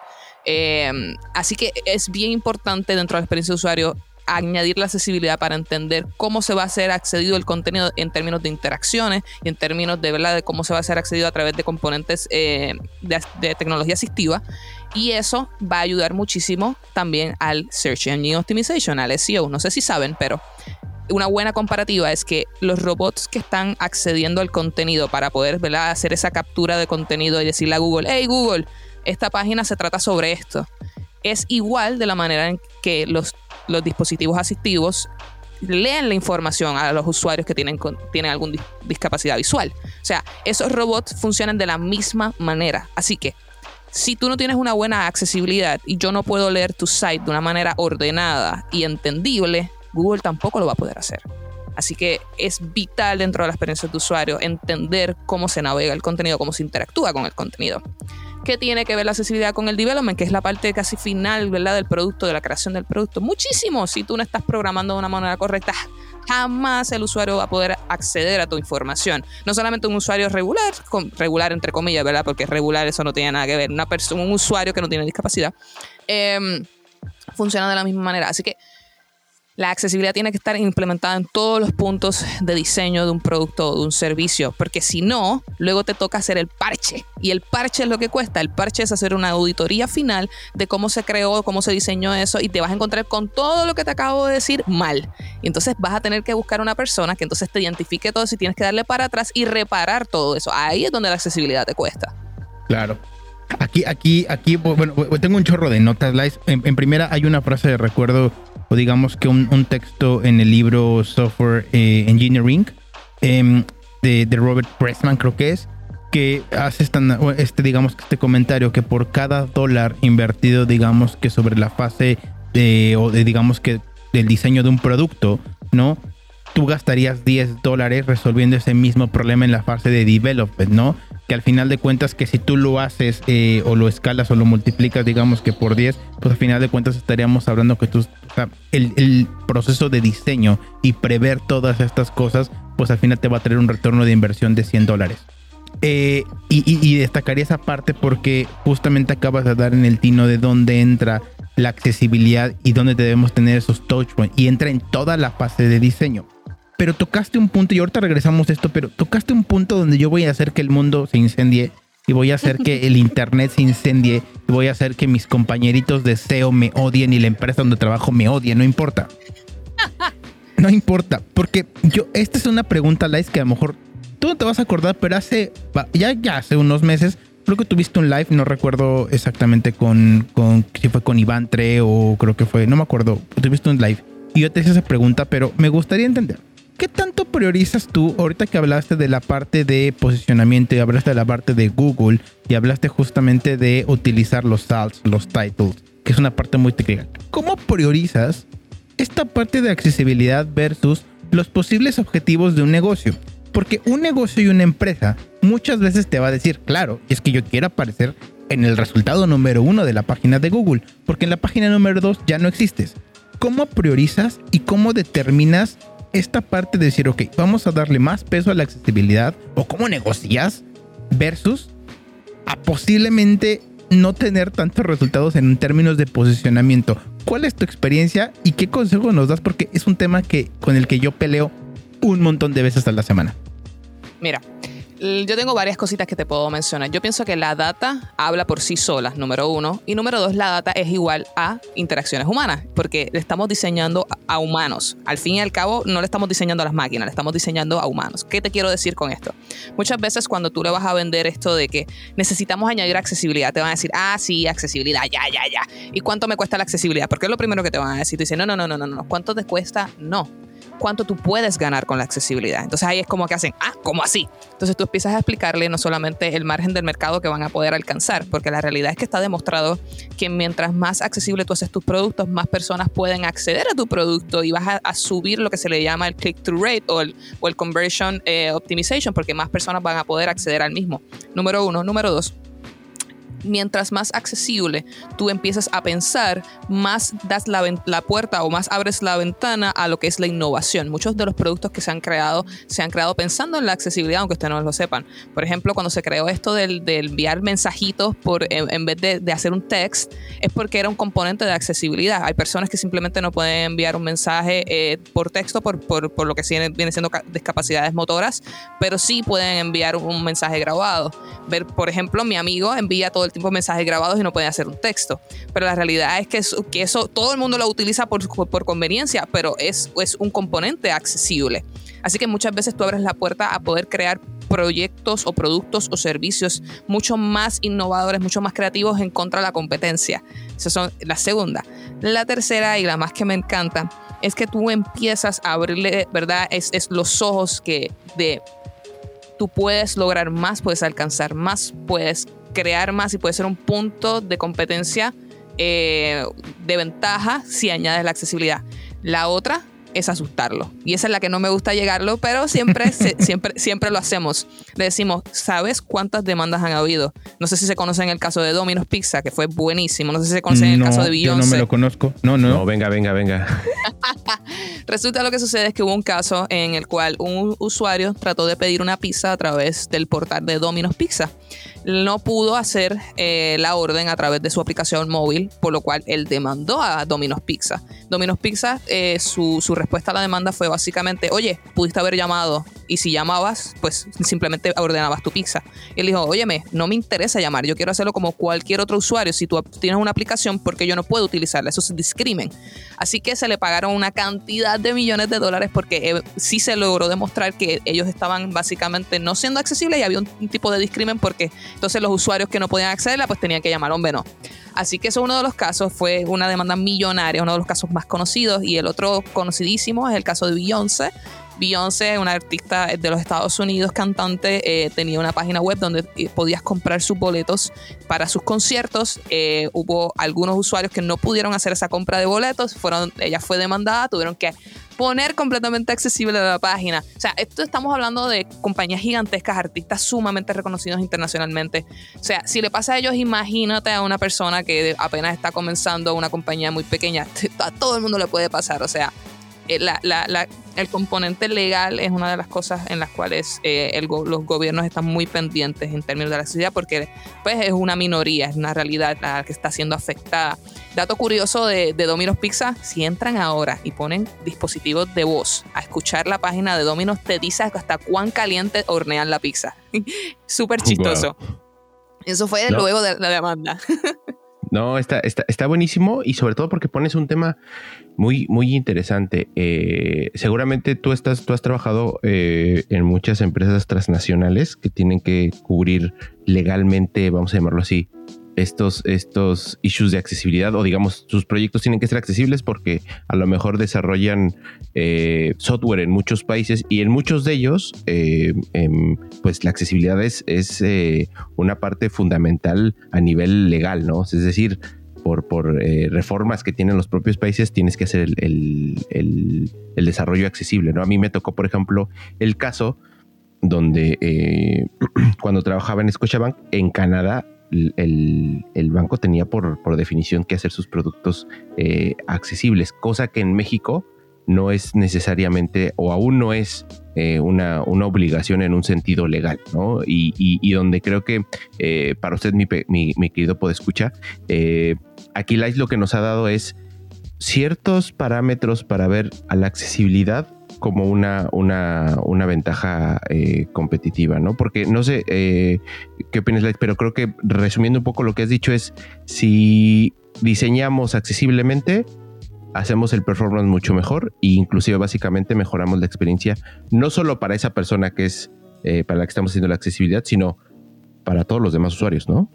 Eh, así que es bien importante dentro de la experiencia de usuario añadir la accesibilidad para entender cómo se va a ser accedido el contenido en términos de interacciones y en términos de, ¿verdad? de cómo se va a ser accedido a través de componentes eh, de, tecnología asistiva. Y eso va a ayudar muchísimo también al Search Engine Optimization, al SEO. No sé si saben, pero una buena comparativa es que los robots que están accediendo al contenido para poder hacer esa captura de contenido y decirle a Google, hey Google, esta página se trata sobre esto, es igual de la manera en que los los dispositivos asistivos leen la información a los usuarios que tienen, tienen alguna discapacidad visual. O sea, esos robots funcionan de la misma manera. Así que, si tú no tienes una buena accesibilidad y yo no puedo leer tu site de una manera ordenada y entendible, Google tampoco lo va a poder hacer. Así que es vital dentro de la experiencia de usuario entender cómo se navega el contenido, cómo se interactúa con el contenido. ¿Qué tiene que ver la accesibilidad con el development? Que es la parte casi final, ¿verdad? Del producto, de la creación del producto. Muchísimo. Si tú no estás programando de una manera correcta, jamás el usuario va a poder acceder a tu información. No solamente un usuario regular, regular entre comillas, ¿verdad? Porque regular eso no tiene nada que ver. Una un usuario que no tiene discapacidad, em, funciona de la misma manera. Así que la accesibilidad tiene que estar implementada en todos los puntos de diseño de un producto o de un servicio, porque si no, luego te toca hacer el parche. Y el parche es lo que cuesta. El parche es hacer una auditoría final de cómo se creó, cómo se diseñó eso, y te vas a encontrar con todo lo que te acabo de decir mal. Y entonces vas a tener que buscar una persona que entonces te identifique todo si tienes que darle para atrás y reparar todo eso. Ahí es donde la accesibilidad te cuesta. Claro. Aquí, aquí, aquí, bueno, tengo un chorro de notas, En, en primera hay una frase de recuerdo o digamos que un, texto en el libro Software eh, Engineering em, de, Robert Pressman, creo que es, que hace este, digamos, este comentario que por cada dólar invertido, digamos que sobre la fase de, o de, digamos que del diseño de un producto, ¿no? tú gastarías 10 dólares resolviendo ese mismo problema en la fase de development, ¿no? Que al final de cuentas que si tú lo haces eh, o lo escalas o lo multiplicas, digamos que por 10, pues al final de cuentas estaríamos hablando que tú, el, el proceso de diseño y prever todas estas cosas, pues al final te va a traer un retorno de inversión de 100 dólares. Eh, y, y- y destacaría esa parte porque justamente acabas de dar en el tino de dónde entra la accesibilidad y dónde debemos tener esos touch points y entra en toda la fase de diseño. Pero tocaste un punto y ahorita regresamos a esto, pero tocaste un punto donde yo voy a hacer que el mundo se incendie y voy a hacer que el internet se incendie y voy a hacer que mis compañeritos de SEO me odien y la empresa donde trabajo me odie, no importa. No importa, porque yo, esta es una pregunta, Lais, que a lo mejor tú no te vas a acordar, pero hace, ya, ya hace unos meses, creo que tuviste un live, no recuerdo exactamente con, con si fue con Iván Tre o creo que fue, no me acuerdo, tuviste un live. Y yo te hice esa pregunta, pero me gustaría entender, ¿qué tanto priorizas tú, ahorita que hablaste de la parte de posicionamiento y hablaste de la parte de Google y hablaste justamente de utilizar los salts, los titles, que es una parte muy técnica? ¿Cómo priorizas esta parte de accesibilidad versus los posibles objetivos de un negocio. Porque un negocio y una empresa muchas veces te va a decir, claro, es que yo quiero aparecer en el resultado número uno de la página de Google, porque en la página número dos ya no existes. ¿Cómo priorizas y cómo determinas esta parte de decir, ok, vamos a darle más peso a la accesibilidad o cómo negocias versus a posiblemente no tener tantos resultados en términos de posicionamiento. ¿Cuál es tu experiencia y qué consejo nos das? Porque es un tema que, con el que yo peleo un montón de veces a la semana. Mira, yo tengo varias cositas que te puedo mencionar. Yo pienso que la data habla por sí sola, número uno. Y número dos, la data es igual a interacciones humanas, porque le estamos diseñando a- humanos. Al fin y al cabo, no le estamos diseñando a las máquinas, le estamos diseñando a humanos. ¿Qué te quiero decir con esto? Muchas veces cuando tú le vas a vender esto de que necesitamos añadir accesibilidad, te van a decir, ah, sí, accesibilidad, ya, ya, ya. ¿Y cuánto me cuesta la accesibilidad? Porque es lo primero que te van a decir. Tú dices, no, no, no, no, no, no. ¿Cuánto te cuesta? No cuánto tú puedes ganar con la accesibilidad. Entonces ahí es como que hacen, ah, ¿cómo así? Entonces tú empiezas a explicarle no solamente el margen del mercado que van a poder alcanzar, porque la realidad es que está demostrado que mientras más accesible tú haces tus productos, más personas pueden acceder a tu producto y vas a, a subir lo que se le llama el click-through rate o el, o el conversion eh, optimization, porque más personas van a poder acceder al mismo. Número uno. Número dos mientras más accesible tú empiezas a pensar, más das la, la puerta o más abres la ventana a lo que es la innovación. Muchos de los productos que se han creado se han creado pensando en la accesibilidad, aunque ustedes no lo sepan. Por ejemplo, cuando se creó esto del, de enviar mensajitos por, en, en vez de, de hacer un text, es porque era un componente de accesibilidad. Hay personas que simplemente no pueden enviar un mensaje eh, por texto por, por, por lo que viene, siendo ca- discapacidades motoras, pero sí pueden enviar un mensaje grabado. Ver, por ejemplo, mi amigo envía todo el tiempo mensajes grabados y no puede hacer un texto. Pero la realidad es que eso, que eso todo el mundo lo utiliza por, por conveniencia, pero es, es un componente accesible. Así que muchas veces tú abres la puerta a poder crear proyectos o productos o servicios mucho más innovadores, mucho más creativos en contra de la competencia. Esa son la segunda. La tercera y la más que me encanta es que tú empiezas a abrirle, ¿verdad? Es, es los ojos que de tú puedes lograr más, puedes alcanzar más, puedes crear más y puede ser un punto de competencia eh, de ventaja si añades la accesibilidad. La otra es asustarlo. Y esa es la que no me gusta llegarlo, pero siempre, se- siempre, siempre lo hacemos. Le decimos, ¿sabes cuántas demandas han habido? No sé si se conoce en el caso de Domino's Pizza, que fue buenísimo. No sé si se conoce en el no, caso de yo Beyoncé. no me lo conozco. No, no, No, no. venga, venga, venga. Resulta lo que sucede es que hubo un caso en el cual un usuario trató de pedir una pizza a través del portal de Domino's Pizza. No pudo hacer eh, la orden a través de su aplicación móvil, por lo cual él demandó a Domino's Pizza. Domino's Pizza, eh, su, su respuesta a la demanda fue básicamente, oye, pudiste haber llamado y si llamabas, pues simplemente ordenabas tu pizza. Y él dijo, óyeme, no me interesa llamar, yo quiero hacerlo como cualquier otro usuario. Si tú tienes una aplicación, porque yo no puedo utilizarla? Eso es discrimen. Así que se le pagaron una cantidad de millones de dólares porque eh, sí se logró demostrar que ellos estaban básicamente no siendo accesibles y había un, tipo de discrimen porque entonces los usuarios que no podían accederla pues tenían que llamar, hombre, no. Así que eso es uno de los casos, fue una demanda millonaria, uno de los casos más conocidos y el otro conocidísimo es el caso de Beyoncé. Beyoncé, una artista de los Estados Unidos, cantante, eh, tenía una página web donde eh, podías comprar sus boletos para sus conciertos. Eh, hubo algunos usuarios que no pudieron hacer esa compra de boletos, fueron, ella fue demandada, tuvieron que poner completamente accesible la página. O sea, esto estamos hablando de compañías gigantescas, artistas sumamente reconocidos internacionalmente. O sea, si le pasa a ellos, imagínate a una persona que apenas está comenzando una compañía muy pequeña. A todo el mundo le puede pasar. O sea, eh, el componente legal es una de las cosas en las cuales eh, los gobiernos están muy pendientes en términos de la accesibilidad porque pues, es una minoría, es una realidad la que está siendo afectada. Dato curioso de, de Domino's Pizza, si entran ahora y ponen dispositivos de voz a escuchar la página de Domino's, te dice hasta cuán caliente hornean la pizza. Súper chistoso. Eso fue luego de la demanda. No, está, está, está, buenísimo y sobre todo porque pones un tema muy, muy interesante. Eh, seguramente tú, estás, tú has trabajado eh, en muchas empresas transnacionales que tienen que cubrir legalmente, vamos a llamarlo así, estos, estos issues de accesibilidad o digamos sus proyectos tienen que ser accesibles porque a lo mejor desarrollan eh, software en muchos países y en muchos de ellos em, pues la accesibilidad es, es una parte fundamental a nivel legal, ¿no? Es decir, por, eh, reformas que tienen los propios países, tienes que hacer el, desarrollo accesible. ¿no? A mí me tocó, por ejemplo, el caso donde eh, cuando trabajaba en Scotiabank, en Canadá, el, banco tenía por, definición que hacer sus productos eh, accesibles, cosa que en México no es necesariamente o aún no es eh, una, obligación en un sentido legal, ¿no? Y, donde creo que eh, para usted, mi, mi, querido Podescucha, aquí lo que nos ha dado es ciertos parámetros para ver a la accesibilidad como una, una, una ventaja eh, competitiva, ¿no? Porque no sé qué opinas, pero creo que resumiendo un poco lo que has dicho es si diseñamos accesiblemente, hacemos el performance mucho mejor e inclusive básicamente mejoramos la experiencia no solo para esa persona que es eh, para la que estamos haciendo la accesibilidad, sino para todos los demás usuarios, ¿no?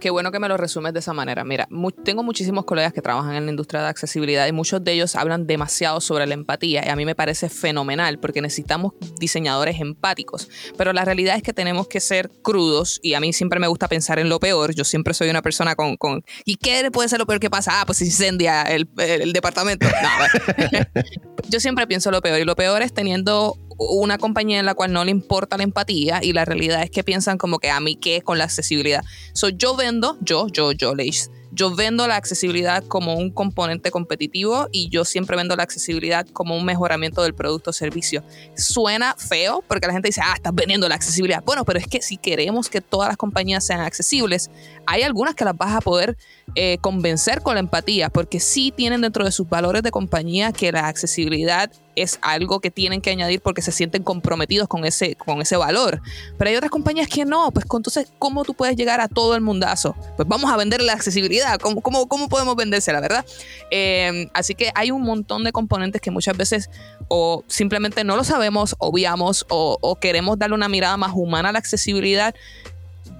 Qué bueno que me lo resumes de esa manera. Mira, tengo muchísimos colegas que trabajan en la industria de accesibilidad y muchos de ellos hablan demasiado sobre la empatía y a mí me parece fenomenal porque necesitamos diseñadores empáticos. Pero la realidad es que tenemos que ser crudos y a mí siempre me gusta pensar en lo peor. Yo siempre soy una persona con... con ¿Y qué puede ser lo peor que pasa? Ah, pues incendia el, el departamento. No, Yo siempre pienso lo peor y lo peor es teniendo una compañía en la cual no le importa la empatía y la realidad es que piensan como que a mí qué con la accesibilidad. So, yo vendo, yo, yo, yo, Leish, yo vendo la accesibilidad como un componente competitivo y yo siempre vendo la accesibilidad como un mejoramiento del producto o servicio. Suena feo porque la gente dice, ah, estás vendiendo la accesibilidad. Bueno, pero es que si queremos que todas las compañías sean accesibles, hay algunas que las vas a poder eh, convencer con la empatía porque sí tienen dentro de sus valores de compañía que la accesibilidad es algo que tienen que añadir porque se sienten comprometidos con ese, con ese valor. Pero hay otras compañías que no, pues entonces, ¿cómo tú puedes llegar a todo el mundazo? Pues vamos a vender la accesibilidad, ¿cómo, cómo, cómo podemos venderse, la verdad? Eh, así que hay un montón de componentes que muchas veces o simplemente no lo sabemos, obviamos o queremos darle una mirada más humana a la accesibilidad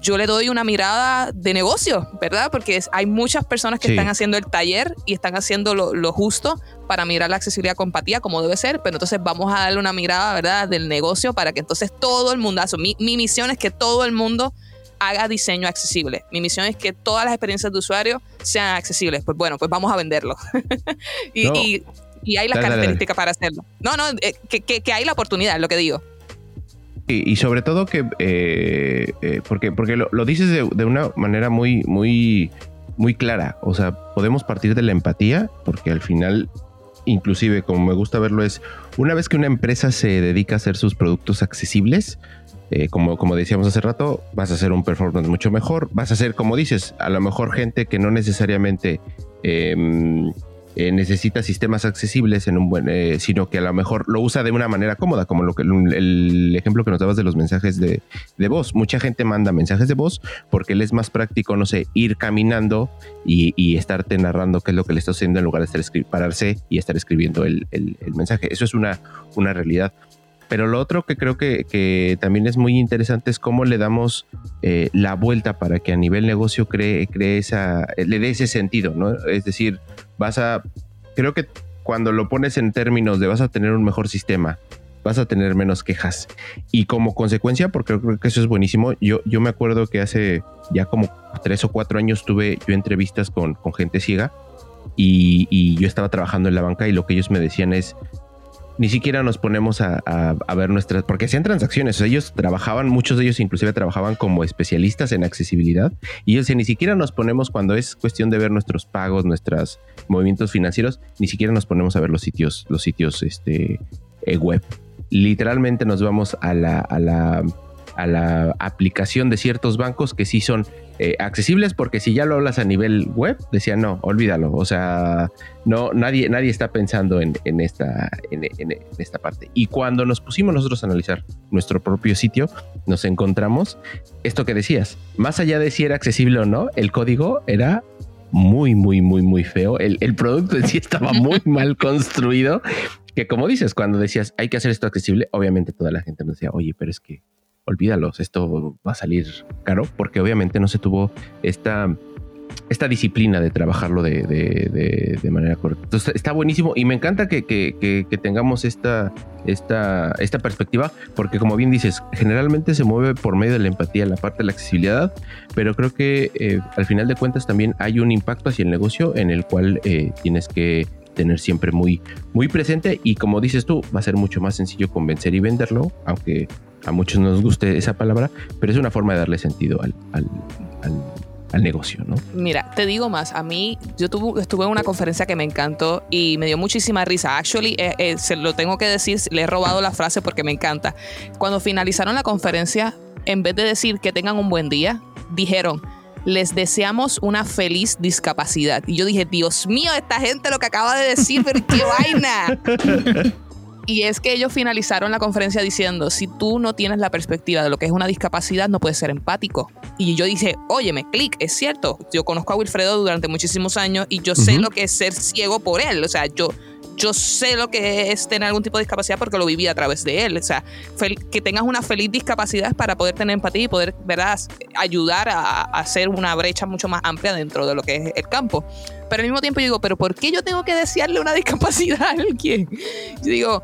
yo le doy una mirada de negocio, ¿verdad? Porque hay muchas personas que están haciendo el taller y están haciendo lo, justo para mirar la accesibilidad con empatía como debe ser, pero entonces vamos a darle una mirada, ¿verdad?, del negocio para que entonces todo el mundo, mi, mi misión es que todo el mundo haga diseño accesible. Mi misión es que todas las experiencias de usuario sean accesibles. Pues bueno, pues vamos a venderlo. y, hay las características para hacerlo. No, no, eh, que, que hay la oportunidad, es lo que digo. Y, sobre todo que, eh, eh, porque, porque lo, dices de, una manera muy, muy, muy clara. O sea, podemos partir de la empatía, porque al final, inclusive, como me gusta verlo, es una vez que una empresa se dedica a hacer sus productos accesibles, eh, como, como decíamos hace rato, vas a hacer un performance mucho mejor. Vas a hacer, como dices, a lo mejor gente que no necesariamente em, eh, necesita sistemas accesibles en un buen, eh, sino que a lo mejor lo usa de una manera cómoda, como lo que el, ejemplo que nos dabas de los mensajes de, voz. Mucha gente manda mensajes de voz porque le es más práctico, no sé, ir caminando y, estarte narrando qué es lo que le está haciendo en lugar de estar pararse y estar escribiendo el, mensaje. Eso es una, una realidad. Pero lo otro que creo que, también es muy interesante es cómo le damos eh, la vuelta para que a nivel negocio cree, cree esa, le dé ese sentido, ¿no? Es decir, vas a, creo que cuando lo pones en términos de vas a tener un mejor sistema, vas a tener menos quejas. Y como consecuencia, porque creo que eso es buenísimo, yo, yo me acuerdo que hace ya como tres o cuatro años tuve yo entrevistas con, con gente ciega y, y, yo estaba trabajando en la banca y lo que ellos me decían es, ni siquiera nos ponemos a, ver nuestras, porque hacían transacciones, ellos trabajaban, muchos de ellos inclusive trabajaban como especialistas en accesibilidad y ellos ni siquiera nos ponemos cuando es cuestión de ver nuestros pagos, nuestros movimientos financieros, ni siquiera nos ponemos a ver los sitios, los sitios este, eh, web. Literalmente nos vamos a la, a la a la aplicación de ciertos bancos que sí son eh, accesibles porque si ya lo hablas a nivel web, decía no, olvídalo. O sea, no, nadie, nadie está pensando en, esta, en, esta parte. Y cuando nos pusimos nosotros a analizar nuestro propio sitio, nos encontramos esto que decías. Más allá de si era accesible o no, el código era muy, muy, muy, muy feo. El, el producto en sí estaba muy mal construido. Que como dices, cuando decías hay que hacer esto accesible, obviamente toda la gente nos decía, oye, pero es que olvídalos, esto va a salir caro, porque obviamente no se tuvo esta, esta disciplina de trabajarlo de, manera correcta. Entonces está buenísimo y me encanta que, tengamos esta, esta, esta perspectiva, porque como bien dices, generalmente se mueve por medio de la empatía, la parte de la accesibilidad, pero creo que eh, al final de cuentas también hay un impacto hacia el negocio en el cual eh, tienes que tener siempre muy, muy presente y como dices tú, va a ser mucho más sencillo convencer y venderlo, aunque a muchos nos guste esa palabra, pero es una forma de darle sentido al, al, al, negocio, ¿no? Mira, te digo más, a mí yo tuve, estuve en una conferencia que me encantó y me dio muchísima risa. Actually, eh, eh, se lo tengo que decir, le he robado la frase porque me encanta. Cuando finalizaron la conferencia, en vez de decir que tengan un buen día, dijeron, les deseamos una feliz discapacidad. Y yo dije, Dios mío, esta gente lo que acaba de decir, pero qué vaina. Y es que ellos finalizaron la conferencia diciendo, si tú no tienes la perspectiva de lo que es una discapacidad, no puedes ser empático. Y yo dije, óyeme, clic, es cierto, yo conozco a Wilfredo durante muchísimos años y yo sé lo que es ser ciego por él. O sea, yo, yo sé lo que es tener algún tipo de discapacidad porque lo viví a través de él. O sea, que tengas una feliz discapacidad para poder tener empatía y poder, verás, ayudar a, hacer una brecha mucho más amplia dentro de lo que es el campo. Pero al mismo tiempo yo digo, ¿pero por qué yo tengo que desearle una discapacidad a alguien? Yo digo,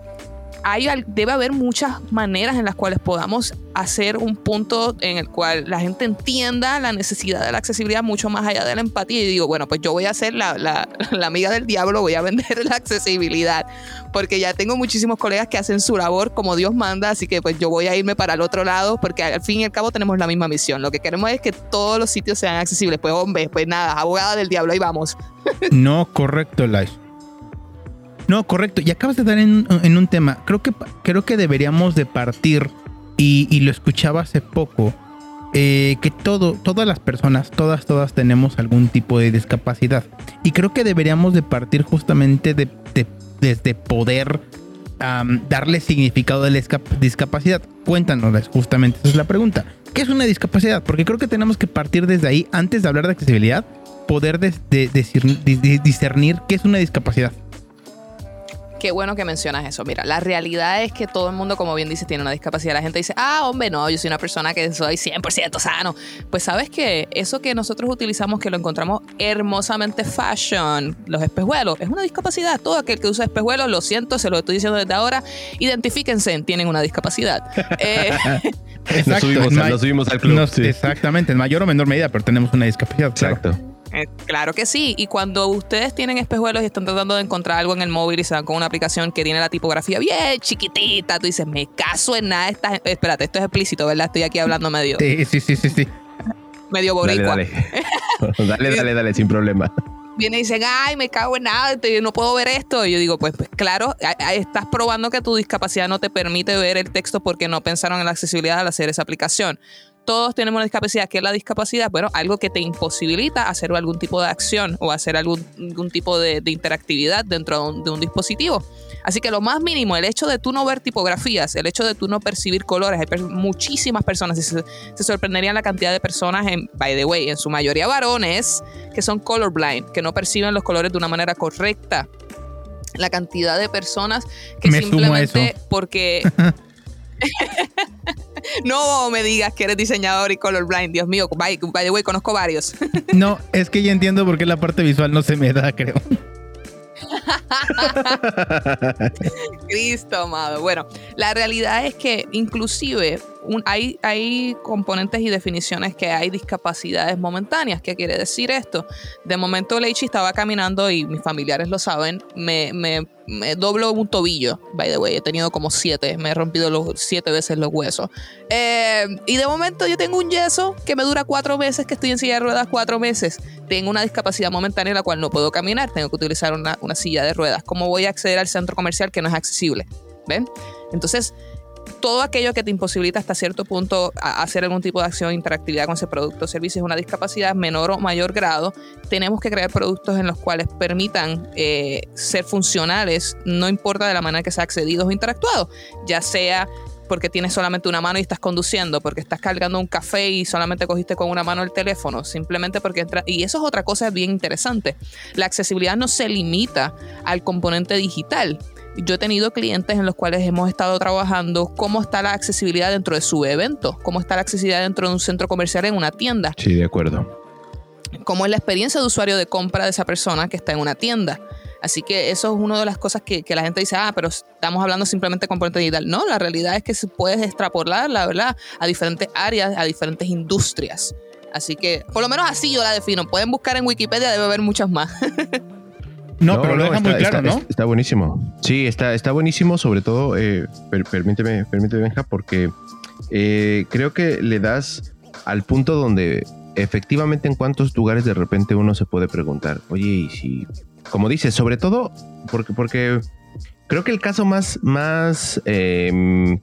hay, debe haber muchas maneras en las cuales podamos hacer un punto en el cual la gente entienda la necesidad de la accesibilidad mucho más allá de la empatía y digo, bueno, pues yo voy a ser la, la, la amiga del diablo, voy a vender la accesibilidad, porque ya tengo muchísimos colegas que hacen su labor como Dios manda, así que pues yo voy a irme para el otro lado, porque al fin y al cabo tenemos la misma misión. Lo que queremos es que todos los sitios sean accesibles. Pues hombre, pues nada, abogada del diablo, ahí vamos. No, correcto, Life. No, correcto. Y acabas de dar en, un tema. Creo que, creo que deberíamos de partir, y, lo escuchaba hace poco, eh, que todo, todas las personas, todas, todas tenemos algún tipo de discapacidad. Y creo que deberíamos de partir justamente de, desde poder darle significado a la discapacidad. Cuéntanos, justamente, esa es la pregunta. ¿Qué es una discapacidad? Porque creo que tenemos que partir desde ahí, antes de hablar de accesibilidad, poder discernir qué es una discapacidad. Qué bueno que mencionas eso. Mira, la realidad es que todo el mundo, como bien dice, tiene una discapacidad. La gente dice, ah, hombre, no, yo soy una persona que soy 100% sano. Pues sabes que eso que nosotros utilizamos, que lo encontramos hermosamente fashion, los espejuelos, es una discapacidad. Todo aquel que usa espejuelos, lo siento, se lo estoy diciendo desde ahora, identifíquense, tienen una discapacidad. eh, nos, subimos, al club. Exactamente, en mayor o menor medida, pero tenemos una discapacidad. Exacto. Eh, claro que sí. Y cuando ustedes tienen espejuelos y están tratando de encontrar algo en el móvil y se dan con una aplicación que tiene la tipografía bien chiquitita, tú dices, me caso en nada. Esta... Espérate, esto es explícito, ¿verdad? Estoy aquí hablando medio. Sí, sí, sí, sí. sí. Medio boricua. Dale, dale, dale, dale, sin problema. Viene y dicen, ay, me cago en nada, no puedo ver esto. Y yo digo, pues, pues claro, estás probando que tu discapacidad no te permite ver el texto porque no pensaron en la accesibilidad al hacer esa aplicación todos tenemos una discapacidad. ¿Qué es la discapacidad? Bueno, algo que te imposibilita hacer algún tipo de acción o hacer algún, tipo de, interactividad dentro de un, dispositivo. Así que lo más mínimo, el hecho de tú no ver tipografías, el hecho de tú no percibir colores, hay muchísimas personas, y se, sorprenderían la cantidad de personas, en, by the way, en su mayoría varones, que son colorblind, que no perciben los colores de una manera correcta. La cantidad de personas que simplemente porque no me digas que eres diseñador y colorblind, Dios mío, by, the way, conozco varios. no, es que ya entiendo por qué la parte visual no se me da, creo. Cristo amado. Bueno, la realidad es que inclusive hay, hay componentes y definiciones que hay discapacidades momentáneas. ¿Qué quiere decir esto? De momento Leichi estaba caminando y mis familiares lo saben, me, me, me doblo un tobillo, by the way, he tenido como siete, me he rompido los siete veces los huesos. Eh, y de momento yo tengo un yeso que me dura cuatro meses, que estoy en silla de ruedas cuatro meses. Tengo una discapacidad momentánea en la cual no puedo caminar, tengo que utilizar una, una silla de ruedas. ¿Cómo voy a acceder al centro comercial que no es accesible? ¿Ven? Entonces, todo aquello que te imposibilita hasta cierto punto hacer algún tipo de acción, interactividad con ese producto o servicio es una discapacidad menor o mayor grado. Tenemos que crear productos en los cuales permitan eh, ser funcionales, no importa de la manera que sea accedido o interactuado, ya sea porque tienes solamente una mano y estás conduciendo, porque estás cargando un café y solamente cogiste con una mano el teléfono, simplemente porque entra. Y eso es otra cosa bien interesante. La accesibilidad no se limita al componente digital yo he tenido clientes en los cuales hemos estado trabajando cómo está la accesibilidad dentro de su evento, cómo está la accesibilidad dentro de un centro comercial en una tienda. Sí, de acuerdo. Cómo es la experiencia de usuario de compra de esa persona que está en una tienda. Así que eso es una de las cosas que, la gente dice, ah, pero estamos hablando simplemente de componente digital. No, la realidad es que se puede extrapolar, la verdad, a diferentes áreas, a diferentes industrias. Así que, por lo menos así yo la defino. Pueden buscar en Wikipedia, debe haber muchas más. No, pero lo deja muy claro, ¿no? Está, buenísimo. Sí, está, está buenísimo, sobre todo, eh, permíteme, permíteme, Benja, porque eh, creo que le das al punto donde efectivamente en cuántos lugares de repente uno se puede preguntar, oye, y si, como dices, sobre todo, porque, porque creo que el caso más, más eh,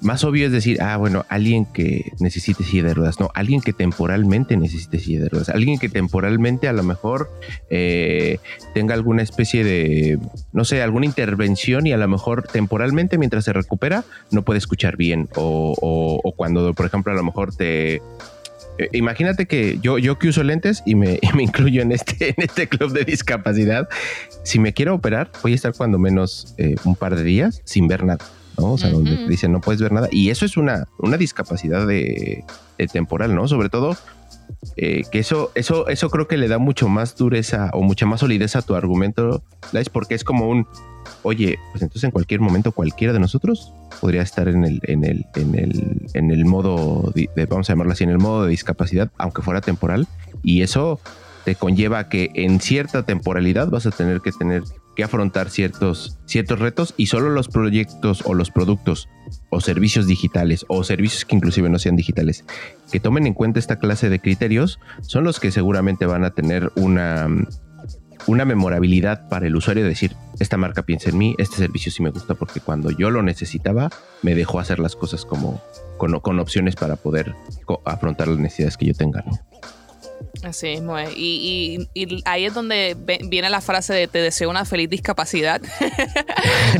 más obvio es decir, ah, bueno, alguien que necesite silla de ruedas, no, alguien que temporalmente necesite silla de ruedas, alguien que temporalmente a lo mejor eh, tenga alguna especie de, no sé, alguna intervención y a lo mejor temporalmente mientras se recupera no puede escuchar bien. O, o, cuando, por ejemplo, a lo mejor te... Eh, imagínate que yo, yo que uso lentes y me, me incluyo en este, en este club de discapacidad, si me quiero operar, voy a estar cuando menos eh, un par de días sin ver nada. ¿No? O sea, donde dicen no puedes ver nada. Y eso es una, una discapacidad de, temporal, ¿no? Sobre todo eh, que eso, eso, eso creo que le da mucho más dureza o mucha más solidez a tu argumento, es porque es como un, oye, pues entonces en cualquier momento cualquiera de nosotros podría estar en el, en el, en el, en el modo, de, vamos a llamarlo así, en el modo de discapacidad, aunque fuera temporal, y eso te conlleva que en cierta temporalidad vas a tener que tener que afrontar ciertos, ciertos retos y solo los proyectos o los productos o servicios digitales o servicios que inclusive no sean digitales que tomen en cuenta esta clase de criterios son los que seguramente van a tener una, una memorabilidad para el usuario de decir, esta marca piensa en mí, este servicio sí me gusta porque cuando yo lo necesitaba me dejó hacer las cosas como con, con opciones para poder afrontar las necesidades que yo tenga. Así mismo es. Y, ahí es donde viene la frase de te deseo una feliz discapacidad.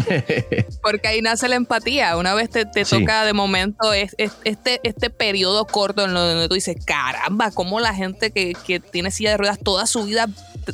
Porque ahí nace la empatía. Una vez te, toca de momento este, este periodo corto en donde tú dices, caramba, cómo la gente que, que tiene silla de ruedas toda su vida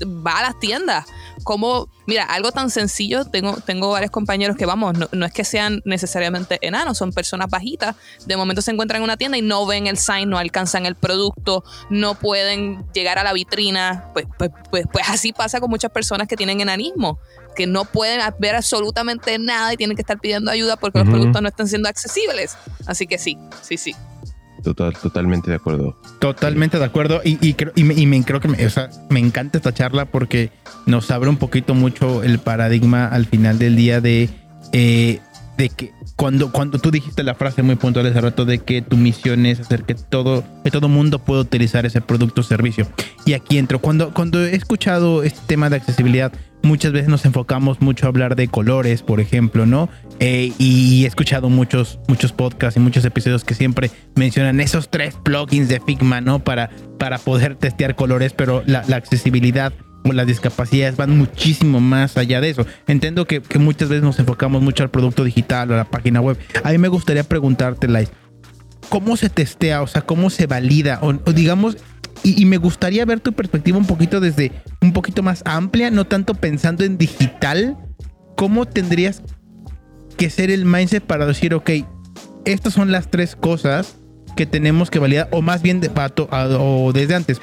va a las tiendas como, mira, algo tan sencillo, tengo, tengo varios compañeros que, vamos, no, es que sean necesariamente enanos, son personas bajitas, de momento se encuentran en una tienda y no ven el sign, no alcanzan el producto, no pueden llegar a la vitrina, pues, pues, pues, pues así pasa con muchas personas que tienen enanismo que no pueden ver absolutamente nada y tienen que estar pidiendo ayuda porque los productos no están siendo accesibles. Así que sí, sí, sí. Total, totalmente de acuerdo. Totalmente de acuerdo. Y, y, y, me, y me, creo que me, me encanta esta charla porque nos abre un poquito mucho el paradigma al final del día de, eh, de que cuando, cuando tú dijiste la frase muy puntual hace rato de que tu misión es hacer que todo, que todo mundo pueda utilizar ese producto o servicio. Y aquí entro. Cuando, cuando he escuchado este tema de accesibilidad, muchas veces nos enfocamos mucho a hablar de colores, por ejemplo, ¿no? Eh, y he escuchado muchos, muchos podcasts y muchos episodios que siempre mencionan esos tres plugins de Figma, ¿no? Para, para poder testear colores, pero la, accesibilidad las discapacidades van muchísimo más allá de eso. Entiendo que, muchas veces nos enfocamos mucho al producto digital o a la página web. A mí me gustaría preguntarte, Lai, ¿cómo se testea? O sea, ¿cómo se valida? o digamos, y, me gustaría ver tu perspectiva un poquito desde un poquito más amplia, no tanto pensando en digital. ¿Cómo tendrías que ser el mindset para decir, ok, estas son las tres cosas que tenemos que validar, o más bien de, pato, o desde antes,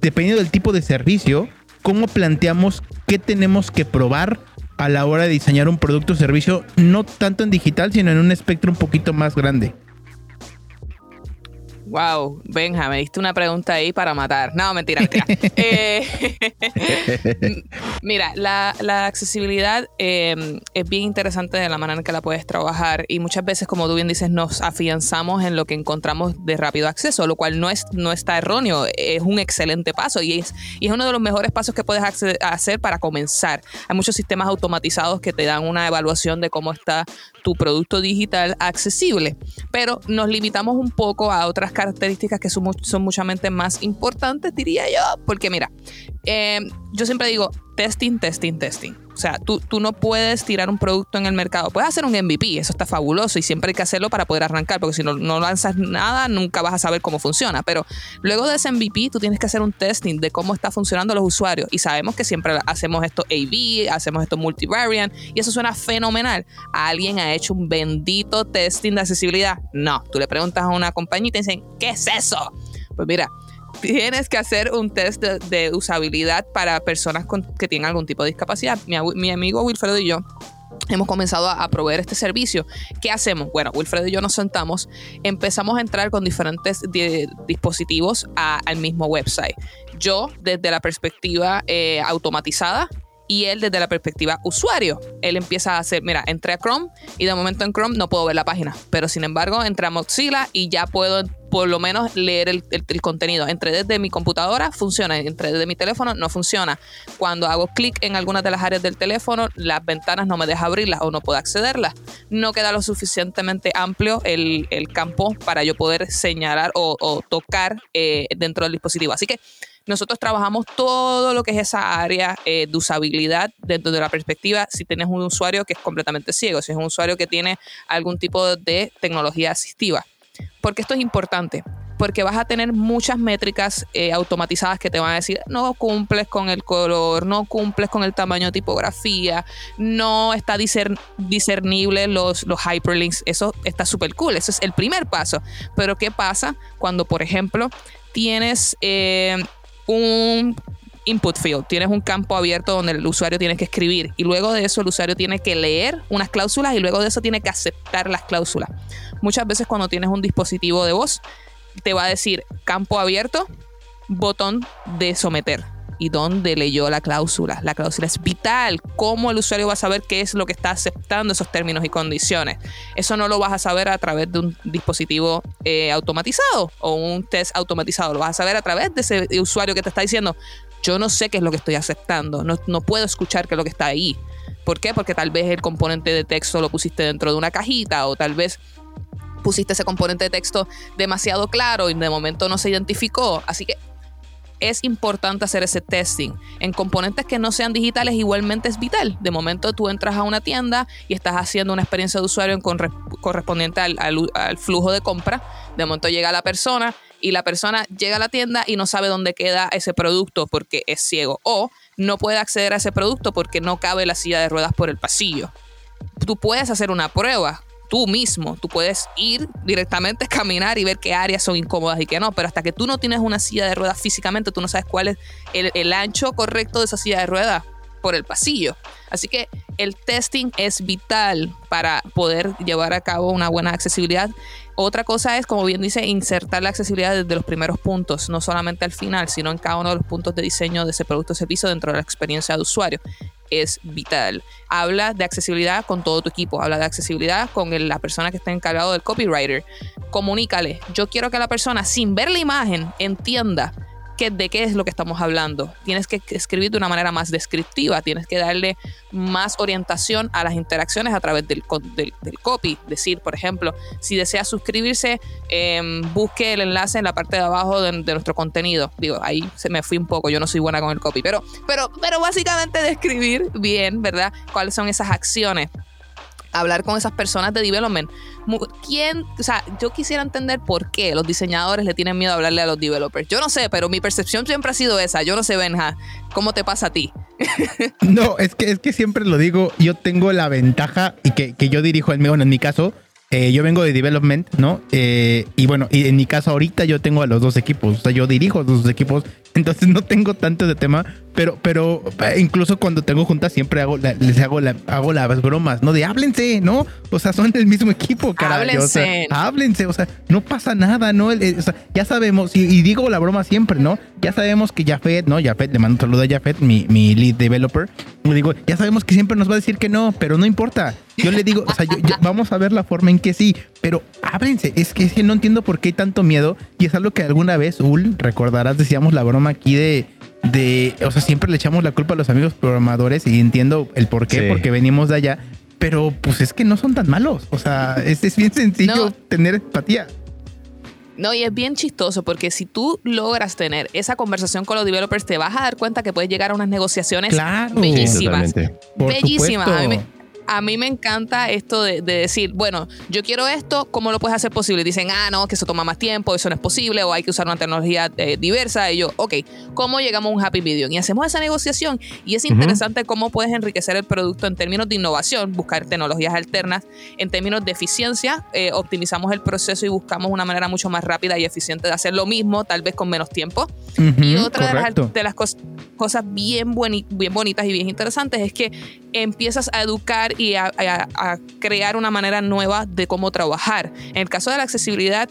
dependiendo del tipo de servicio, cómo planteamos qué tenemos que probar a la hora de diseñar un producto o servicio, no tanto en digital, sino en un espectro un poquito más grande. Wow, Benja, me diste una pregunta ahí para matar. No, mentira, mentira. Eh, mira, la, accesibilidad em, es bien interesante de la manera en que la puedes trabajar y muchas veces, como tú bien dices, nos afianzamos en lo que encontramos de rápido acceso, lo cual no, es, no está erróneo, es un excelente paso y es, y es uno de los mejores pasos que puedes hacer para comenzar. Hay muchos sistemas automatizados que te dan una evaluación de cómo está tu producto digital accesible, pero nos limitamos un poco a otras características características que son, son muchamente más importantes, diría yo, porque mira, eh, yo siempre digo testing, testing, testing. O sea, tú, tú no puedes tirar un producto en el mercado. Puedes hacer un MVP, eso está fabuloso y siempre hay que hacerlo para poder arrancar, porque si no, no lanzas nada, nunca vas a saber cómo funciona. Pero luego de ese MVP, tú tienes que hacer un testing de cómo está funcionando los usuarios. Y sabemos que siempre hacemos esto A-B, hacemos esto multivariant, y eso suena fenomenal. ¿Alguien ha hecho un bendito testing de accesibilidad? No. Tú le preguntas a una compañía y te dicen, ¿qué es eso? Pues mira, tienes que hacer un test de, usabilidad para personas que tienen algún tipo de discapacidad. Mi, amigo Wilfredo y yo hemos comenzado a, proveer este servicio. ¿Qué hacemos? Bueno, Wilfredo y yo nos sentamos, empezamos a entrar con diferentes dispositivos al mismo website. Yo desde la perspectiva eh, automatizada, y él desde la perspectiva usuario. Él empieza a hacer, mira, entré a Chrome y de momento en Chrome no puedo ver la página, pero sin embargo entré a Mozilla y ya puedo por lo menos leer el, contenido. Entré desde mi computadora, funciona. Entré desde mi teléfono, no funciona. Cuando hago clic en algunas de las áreas del teléfono, las ventanas no me deja abrirlas o no puedo accederlas. No queda lo suficientemente amplio el, campo para yo poder señalar o, tocar eh, dentro del dispositivo. Así que nosotros trabajamos todo lo que es esa área eh, de usabilidad dentro de la perspectiva si tienes un usuario que es completamente ciego, si es un usuario que tiene algún tipo de tecnología asistiva. Porque esto es importante, porque vas a tener muchas métricas eh, automatizadas que te van a decir, no cumples con el color, no cumples con el tamaño de tipografía, no está discernible los, los hyperlinks, eso está súper cool, ese es el primer paso. Pero ¿qué pasa cuando, por ejemplo, tienes... Eh, un input field, tienes un campo abierto donde el usuario tiene que escribir. Y luego de eso el usuario tiene que leer unas cláusulas y luego de eso tiene que aceptar las cláusulas. Muchas veces cuando tienes un dispositivo de voz te va a decir campo abierto, botón de someter y dónde leyó la cláusula. La cláusula es vital. ¿Cómo el usuario va a saber qué es lo que está aceptando esos términos y condiciones? Eso no lo vas a saber a través de un dispositivo eh, automatizado o un test automatizado. Lo vas a saber a través de ese usuario que te está diciendo, yo no sé qué es lo que estoy aceptando, no, no puedo escuchar qué es lo que está ahí. ¿Por qué? Porque tal vez el componente de texto lo pusiste dentro de una cajita o tal vez pusiste ese componente de texto demasiado claro y de momento no se identificó. Así que es importante hacer ese testing. En componentes que no sean digitales igualmente es vital. De momento tú entras a una tienda y estás haciendo una experiencia de usuario correspondiente al, flujo de compra. De momento llega la persona y la persona llega a la tienda y no sabe dónde queda ese producto porque es ciego o no puede acceder a ese producto porque no cabe la silla de ruedas por el pasillo. Tú puedes hacer una prueba tú mismo. Tú puedes ir directamente, caminar y ver qué áreas son incómodas y qué no, pero hasta que tú no tienes una silla de ruedas físicamente, tú no sabes cuál es el, ancho correcto de esa silla de ruedas por el pasillo. Así que el testing es vital para poder llevar a cabo una buena accesibilidad. Otra cosa es, como bien dice, insertar la accesibilidad desde los primeros puntos, no solamente al final, sino en cada uno de los puntos de diseño de ese producto o servicio dentro de la experiencia de usuario es vital. Habla de accesibilidad con todo tu equipo, habla de accesibilidad con la persona que está encargado del copywriter. Comunícale, yo quiero que la persona sin ver la imagen entienda de qué es lo que estamos hablando. Tienes que escribir de una manera más descriptiva, tienes que darle más orientación a las interacciones a través del, del, copy. Decir, por ejemplo, si desea suscribirse, em, busque el enlace en la parte de abajo de, nuestro contenido. Digo, ahí se me fui un poco, yo no soy buena con el copy, pero, pero, pero básicamente describir bien, ¿verdad? ¿Cuáles son esas acciones? Hablar con esas personas de development. ¿Quién? O sea, yo quisiera entender por qué los diseñadores le tienen miedo a hablarle a los developers. Yo no sé, pero mi percepción siempre ha sido esa. Yo no sé, Benja, ¿cómo te pasa a ti? no, es que, es que siempre lo digo, yo tengo la ventaja y que, que yo dirijo el bueno, en mi caso, eh, yo vengo de development, ¿no? Eh, y bueno, y en mi caso ahorita yo tengo a los dos equipos, o sea, yo dirijo los dos equipos Entonces no tengo tanto de tema, pero, pero eh, incluso cuando tengo juntas siempre hago les hago, la, hago las bromas, ¿no? De háblense, ¿no? O sea, son del mismo equipo, caray. Háblense. O sea, háblense, o sea, no pasa nada, ¿no? O sea, ya sabemos, y, y digo la broma siempre, ¿no? Ya sabemos que Jafet, ¿no? Jafet, le mando un saludo a Jafet, mi, mi lead developer. Le digo, ya sabemos que siempre nos va a decir que no, pero no importa. Yo le digo, o sea, yo- yo- vamos a ver la forma en que sí, pero ábrense. Es que, es que no entiendo por qué hay tanto miedo. Y es algo que alguna vez, Ul, recordarás, decíamos la broma aquí de, de, o sea, siempre le echamos la culpa a los amigos programadores y entiendo el por qué, Sí. porque venimos de allá. Pero pues es que no son tan malos. O sea, es, es bien sencillo No. tener empatía. No, y es bien chistoso porque si tú logras tener esa conversación con los developers, te vas a dar cuenta que puedes llegar a unas negociaciones Claro. bellísimas. Bellísimas. A mí, me, supuesto. A mí me encanta esto de, de decir, bueno, yo quiero esto, ¿cómo lo puedes hacer posible? Dicen, ah, no, que eso toma más tiempo, eso no es posible, o hay que usar una tecnología eh, diversa. Y yo, ok, ¿cómo llegamos a un happy medium? Y hacemos esa negociación. Y es interesante cómo puedes enriquecer el producto en términos de innovación, buscar tecnologías alternas, en términos de eficiencia, eh, optimizamos el proceso y buscamos una manera mucho más rápida y eficiente de hacer lo mismo, tal vez con menos tiempo. Y otra de las, correcto. de las cos- cosas bien bonitas y bien interesantes es que empiezas a educar y a, a- a crear una manera nueva de cómo trabajar. En el caso de la accesibilidad,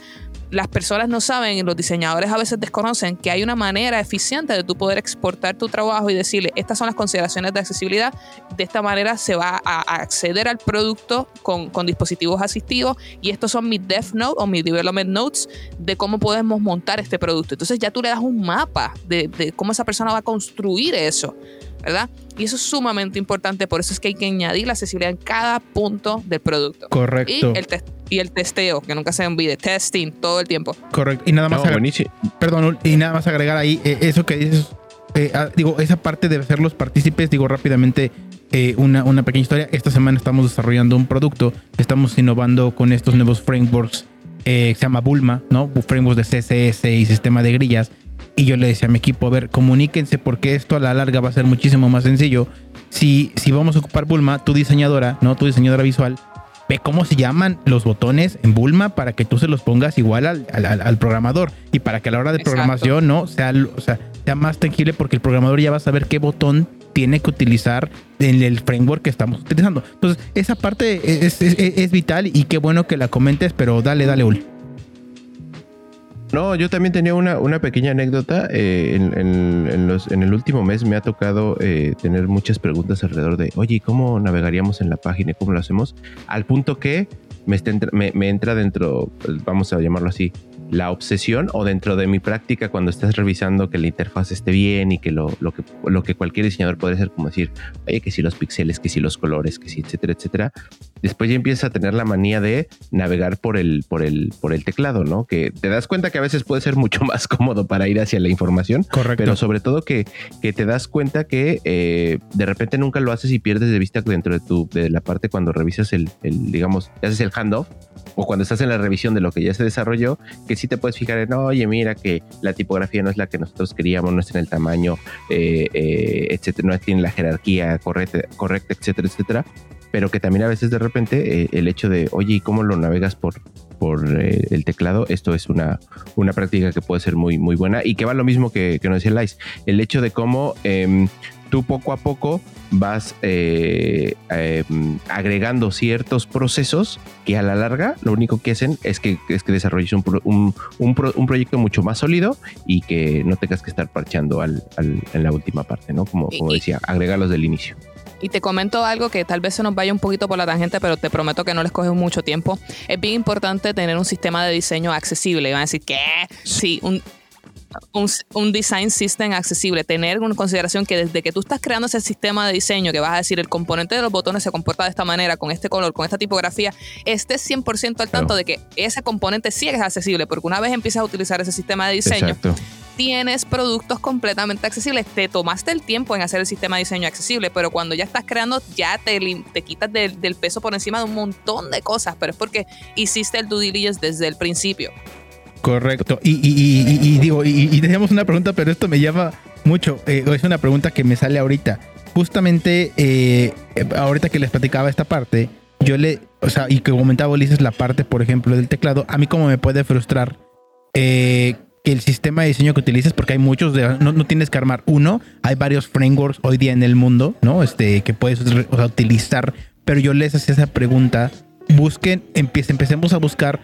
las personas no saben los diseñadores a veces desconocen que hay una manera eficiente de tú poder exportar tu trabajo y decirle, estas son las consideraciones de accesibilidad, de esta manera se va a acceder al producto con, con dispositivos asistivos y estos son mis dev notes o mis development notes de cómo podemos montar este producto. Entonces ya tú le das un mapa de, de cómo esa persona va a construir eso, ¿verdad? Y eso es sumamente importante, por eso es que hay que añadir la accesibilidad en cada punto del producto. Y Correcto. el, tes- y el testeo, que nunca se olvide, testing todo el tiempo. Correcto. Y nada más No. Perdón, y nada más agregar ahí eh, eso que dices. eh, ah, digo, esa parte de ser los partícipes, digo rápidamente eh, una, una pequeña historia. Esta semana estamos desarrollando un producto, estamos innovando con estos nuevos frameworks eh, que se llama Bulma, ¿no? Frameworks de CSS y sistema de grillas. Y yo le decía a mi equipo, a ver, comuníquense porque esto a la larga va a ser muchísimo más sencillo. Si, si vamos a ocupar Bulma, tu diseñadora, ¿no? Tu diseñadora visual, ve cómo se llaman los botones en Bulma para que tú se los pongas igual al, al- al- programador y para que a la hora de Exacto. programación no sea, o sea, sea más tangible porque el programador ya va a saber qué botón tiene que utilizar en el framework que estamos utilizando. Entonces, esa parte es- es- es vital y qué bueno que la comentes, pero dale, dale, Ul. No, yo también tenía una, una pequeña anécdota. eh, en, en- los, en el último mes me ha tocado eh, tener muchas preguntas alrededor de, oye, ¿y ¿cómo navegaríamos en la página? ¿Cómo lo hacemos? Al punto que me, está me, me entra dentro, pues, vamos a llamarlo así, la obsesión o dentro de mi práctica cuando estás revisando que la interfaz esté bien y que lo, lo que lo que cualquier diseñador puede hacer, como decir, oye, que si los píxeles, que si los colores, que si, etcétera, etcétera. Después ya empiezas a tener la manía de navegar por el, por el, por el teclado, ¿no? Que te das cuenta que a veces puede ser mucho más cómodo para ir hacia la información, Correcto. pero sobre todo que, que te das cuenta que eh, de repente nunca lo haces y pierdes de vista dentro de tu de la parte cuando revisas el, el digamos, haces el handoff o cuando estás en la revisión de lo que ya se desarrolló, que sí te puedes fijar en, oye, mira que la tipografía no es la que nosotros queríamos, no está en el tamaño, eh, eh, etcétera, no tiene la jerarquía correcta, correcta, etcétera, etcétera. Pero que también a veces de repente eh, el hecho de, oye, ¿y cómo lo navegas por, por eh, el teclado? Esto es una, una práctica que puede ser muy, muy buena y que va lo mismo que, que nos decía Lais. El hecho de cómo em, tú poco a poco vas eh, em, agregando ciertos procesos que a la larga lo único que hacen es que, es que desarrolles un, pro- un, un pro- un proyecto mucho más sólido y que no tengas que estar parchando al, al- en la última parte, ¿no? Como, como decía, agregarlos del inicio. Y te comento algo que tal vez se nos vaya un poquito por la tangente, pero te prometo que no les coge mucho tiempo. Es bien importante tener un sistema de diseño accesible. Van a decir, ¿qué? Sí, un, un, un design system accesible. Tener en consideración que desde que tú estás creando ese sistema de diseño, que vas a decir, el componente de los botones se comporta de esta manera, con este color, con esta tipografía, estés 100% al tanto Claro. de que ese componente sí es accesible, porque una vez empiezas a utilizar ese sistema de diseño, Exacto. tienes productos completamente accesibles. Te tomaste el tiempo en hacer el sistema de diseño accesible, pero cuando ya estás creando, ya te, te quitas del, del peso por encima de un montón de cosas, pero es porque hiciste el due diligence desde el principio. Correcto. Y, digo, y, teníamos una pregunta, pero esto me llama mucho. eh, es una pregunta que me sale ahorita. Justamente, eh, eh, ahorita que les platicaba esta parte, yo le, o sea, y que comentaba Ulises la parte, por ejemplo, del teclado, a mí como me puede frustrar que el sistema de diseño que utilices, porque hay muchos, no, no, tienes que armar uno, hay varios frameworks hoy día en el mundo, ¿no? Este, que puedes utilizar, pero yo les hacía esa pregunta, busquen, empecemos a buscar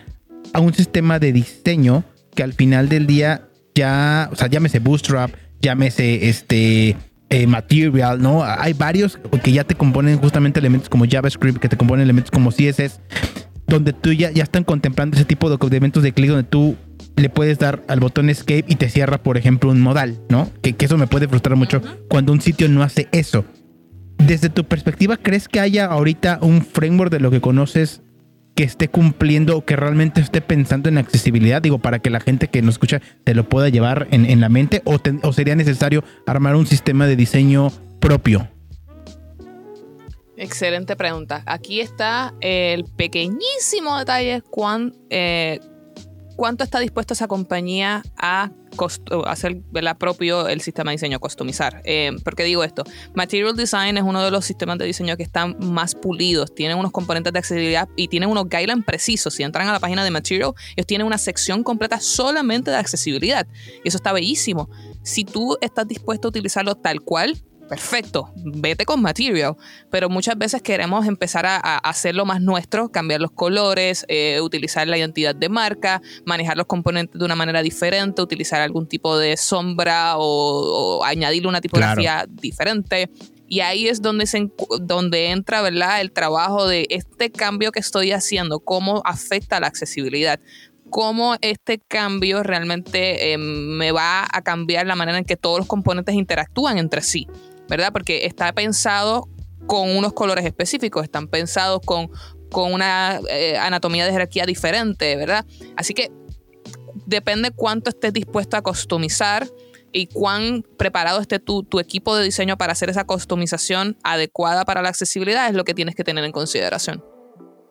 a un sistema de diseño que al final del día ya, o sea, llámese Bootstrap, llámese este eh, Material, ¿no? Hay varios que ya te componen justamente elementos como JavaScript, que te componen elementos como CSS, donde tú ya, ya están contemplando ese tipo de elementos de clic donde tú le puedes dar al botón escape y te cierra, por ejemplo, un modal, ¿no? Que, que eso me puede frustrar mucho cuando un sitio no hace eso. Desde tu perspectiva, ¿crees que haya ahorita un framework de lo que conoces que esté cumpliendo o que realmente esté pensando en accesibilidad? Digo, para que la gente que nos escucha te lo pueda llevar en, la mente o, sería necesario armar un sistema de diseño propio? Excelente pregunta. Aquí está el pequeñísimo detalle cuán, eh, cuánto está dispuesta esa compañía a hacer la propio el sistema de diseño, customizar. Eh, ¿Por qué digo esto? Material Design es uno de los sistemas de diseño que están más pulidos, tienen unos componentes de accesibilidad y tienen unos guidelines precisos. Si entran a la página de Material, ellos tienen una sección completa solamente de accesibilidad. Y eso está bellísimo. Si tú estás dispuesto a utilizarlo tal cual, perfecto, vete con material, pero muchas veces queremos empezar a, hacerlo más nuestro, cambiar los colores, eh, utilizar la identidad de marca, manejar los componentes de una manera diferente, utilizar algún tipo de sombra o, añadirle una tipografía diferente. Y ahí es donde, se, donde entra ¿verdad? el trabajo de este cambio que estoy haciendo, cómo afecta la accesibilidad cómo este cambio realmente eh, me va a cambiar la manera en que todos los componentes interactúan entre sí. ¿Verdad? Porque está pensado con unos colores específicos, están pensados con, con una eh, anatomía de jerarquía diferente, ¿verdad? Así que depende cuánto estés dispuesto a customizar y cuán preparado esté tu, tu, equipo de diseño para hacer esa customización adecuada para la accesibilidad, es lo que tienes que tener en consideración.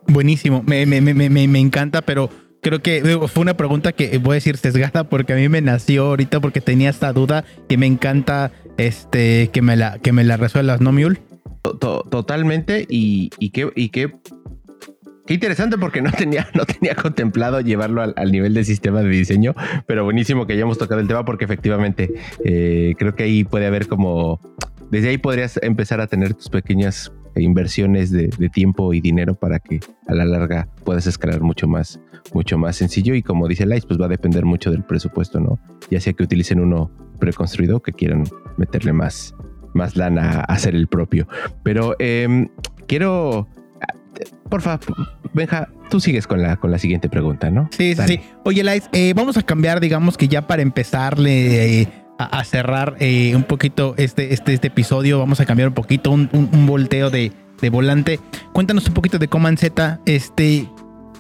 Buenísimo, me, me, me, me encanta, pero creo que fue una pregunta que voy a decir sesgada porque a mí me nació ahorita porque tenía esta duda y me encanta este que me la que me la resuelvas, ¿no, Mule? Totalmente y, y qué y qué Qué interesante porque no tenía, no tenía contemplado llevarlo al, nivel de sistema de diseño, pero buenísimo que hayamos tocado el tema porque efectivamente eh, creo que ahí puede haber como, desde ahí podrías empezar a tener tus pequeñas inversiones de, tiempo y dinero para que a la larga puedas escalar mucho más, mucho más sencillo. Y como dice Lice, pues va a depender mucho del presupuesto, ¿no? Ya sea que utilicen uno preconstruido que quieran meterle más, más lana a hacer el propio. Pero em, quiero. Porfa, Benja, tú sigues con la, con la siguiente pregunta, ¿no? Sí, sí, sí. Oye, Lice, eh, vamos a cambiar, digamos que ya para empezarle. Eh, a, cerrar eh, un poquito este, este, este episodio. Vamos a cambiar un poquito, un, volteo de, volante. Cuéntanos un poquito de Command Z. Este,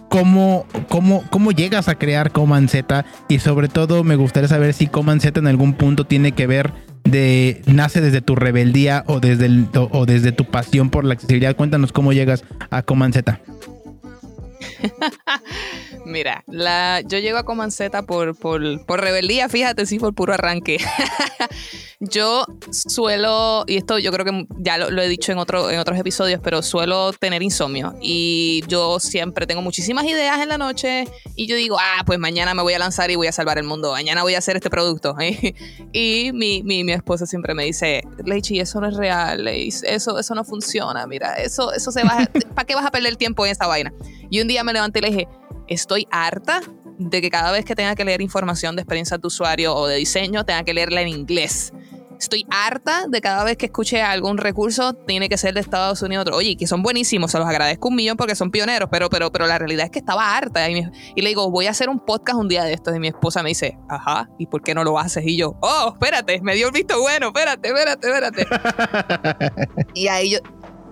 cómo, cómo, cómo llegas a crear Command Z y sobre todo me gustaría saber si Command Z en algún punto tiene que ver de nace desde tu rebeldía o desde, o desde tu pasión por la accesibilidad. Cuéntanos cómo llegas a Command Z. Mira, yo llego a Comanceta por, por, por rebeldía, fíjate, sí, por puro arranque. yo suelo, y esto yo creo que ya lo, he dicho en, otro, en otros episodios, pero suelo tener insomnio. Y yo siempre tengo muchísimas ideas en la noche y yo digo, ah, pues mañana me voy a lanzar y voy a salvar el mundo, mañana voy a hacer este producto. y mi, mi, mi, esposa siempre me dice, Leichi, eso no es real, Leichi, eso, eso no funciona, mira, eso, eso se va, ¿para qué vas a perder tiempo en esta vaina? Y un día me levanté y le dije, estoy harta de que cada vez que tenga que leer información de experiencia de usuario o de diseño, tenga que leerla en inglés. Estoy harta de cada vez que escuche algún recurso, tiene que ser de Estados Unidos. Oye, que son buenísimos, se los agradezco un millón porque son pioneros, pero, pero, pero la realidad es que estaba harta. Y, le digo, voy a hacer un podcast un día de estos. Y mi esposa me dice, ajá, ¿y por qué no lo haces? Y yo, oh, espérate, me dio el visto bueno, espérate, espérate, espérate. y ahí yo,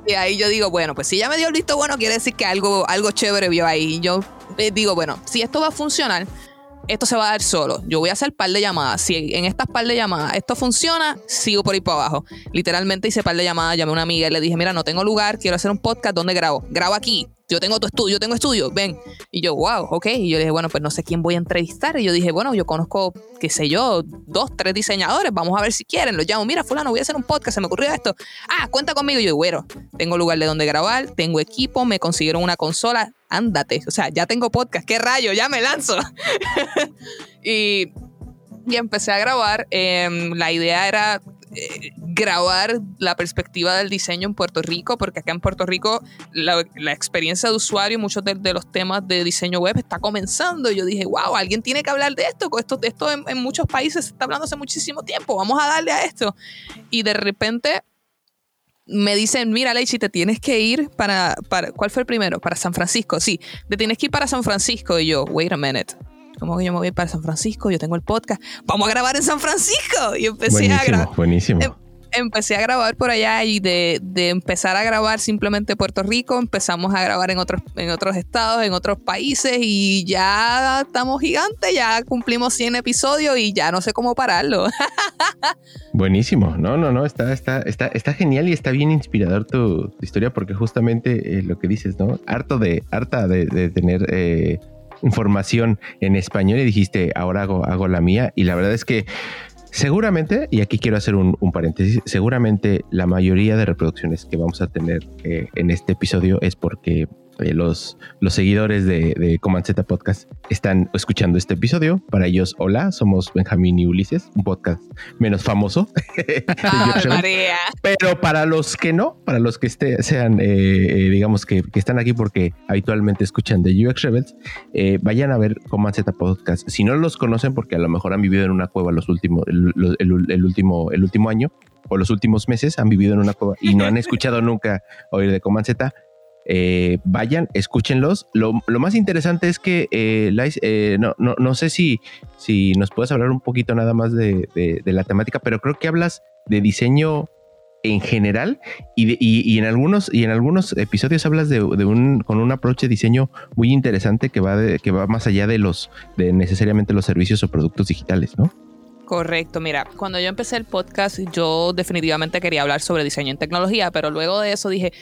y ahí yo digo, bueno, pues si ya me dio el visto bueno, quiere decir que algo, algo chévere vio ahí. Y yo eh, digo, bueno, si esto va a funcionar, esto se va a dar solo. Yo voy a hacer par de llamadas. Si en estas par de llamadas esto funciona, sigo por ahí para abajo. Literalmente hice par de llamadas, llamé a una amiga y le dije, mira, no tengo lugar, quiero hacer un podcast, ¿dónde grabo? Grabo aquí yo tengo tu estudio, yo tengo estudio, ven. Y yo, wow, ok. Y yo dije, bueno, pues no sé quién voy a entrevistar. Y yo dije, bueno, yo conozco, qué sé yo, dos, tres diseñadores, vamos a ver si quieren. Los llamo, mira, fulano, voy a hacer un podcast, se me ocurrió esto. Ah, cuenta conmigo. Y yo, bueno, tengo lugar de donde grabar, tengo equipo, me consiguieron una consola, ándate. O sea, ya tengo podcast, qué rayo, ya me lanzo. y y empecé a grabar. Em, la idea era eh, grabar la perspectiva del diseño en Puerto Rico, porque acá en Puerto Rico la, experiencia de usuario y muchos de, los temas de diseño web está comenzando. Y yo dije, wow, alguien tiene que hablar de esto. Esto, esto en, en muchos países se está hablando hace muchísimo tiempo. Vamos a darle a esto. Y de repente me dicen, mira, Leichi, te tienes que ir para, para, ¿cuál fue el primero? Para San Francisco, sí, te tienes que ir para San Francisco. Y yo, wait a minute, ¿cómo que yo me voy para San Francisco? Yo tengo el podcast, vamos a grabar en San Francisco. Y empecé a grabar. Buenísimo. Em, empecé a grabar por allá y de, empezar a grabar simplemente Puerto Rico, empezamos a grabar en otros, en otros estados, en otros países y ya estamos gigantes, ya cumplimos 100 episodios y ya no sé cómo pararlo. Buenísimo, no, no, no, está, está, está, está genial y está bien inspirador tu, historia porque justamente eh, lo que dices, ¿no? Harto de, harta de, tener... Eh, información en español y dijiste, ahora hago, hago la mía. Y la verdad es que Seguramente, y aquí quiero hacer un, paréntesis, seguramente la mayoría de reproducciones que vamos a tener eh, en este episodio es porque eh, los, los seguidores de, de Command Z Podcast están escuchando este episodio. Para ellos, hola, somos Benjamín y Ulises, un podcast menos famoso. Pero para los que no, para los que este, sean, eh, eh, digamos que, que, están aquí porque habitualmente escuchan de UX Rebels, vayan a ver Command Z Podcast. Si no los conocen, porque a lo mejor han vivido en una cueva los últimos, el, el, último, el último año o los últimos meses, han vivido en una cueva y no han escuchado nunca oír de Command Z eh, vayan, escúchenlos. Lo, más interesante es que, eh, eh, no, no, no, sé si, si nos puedes hablar un poquito nada más de, la temática, pero creo que hablas de diseño en general y, en algunos y en algunos episodios hablas de, un con un approach de diseño muy interesante que va que va más allá de los de necesariamente los servicios o productos digitales, ¿no? Correcto, mira, cuando yo empecé el podcast yo definitivamente quería hablar sobre diseño en tecnología, pero luego de eso dije,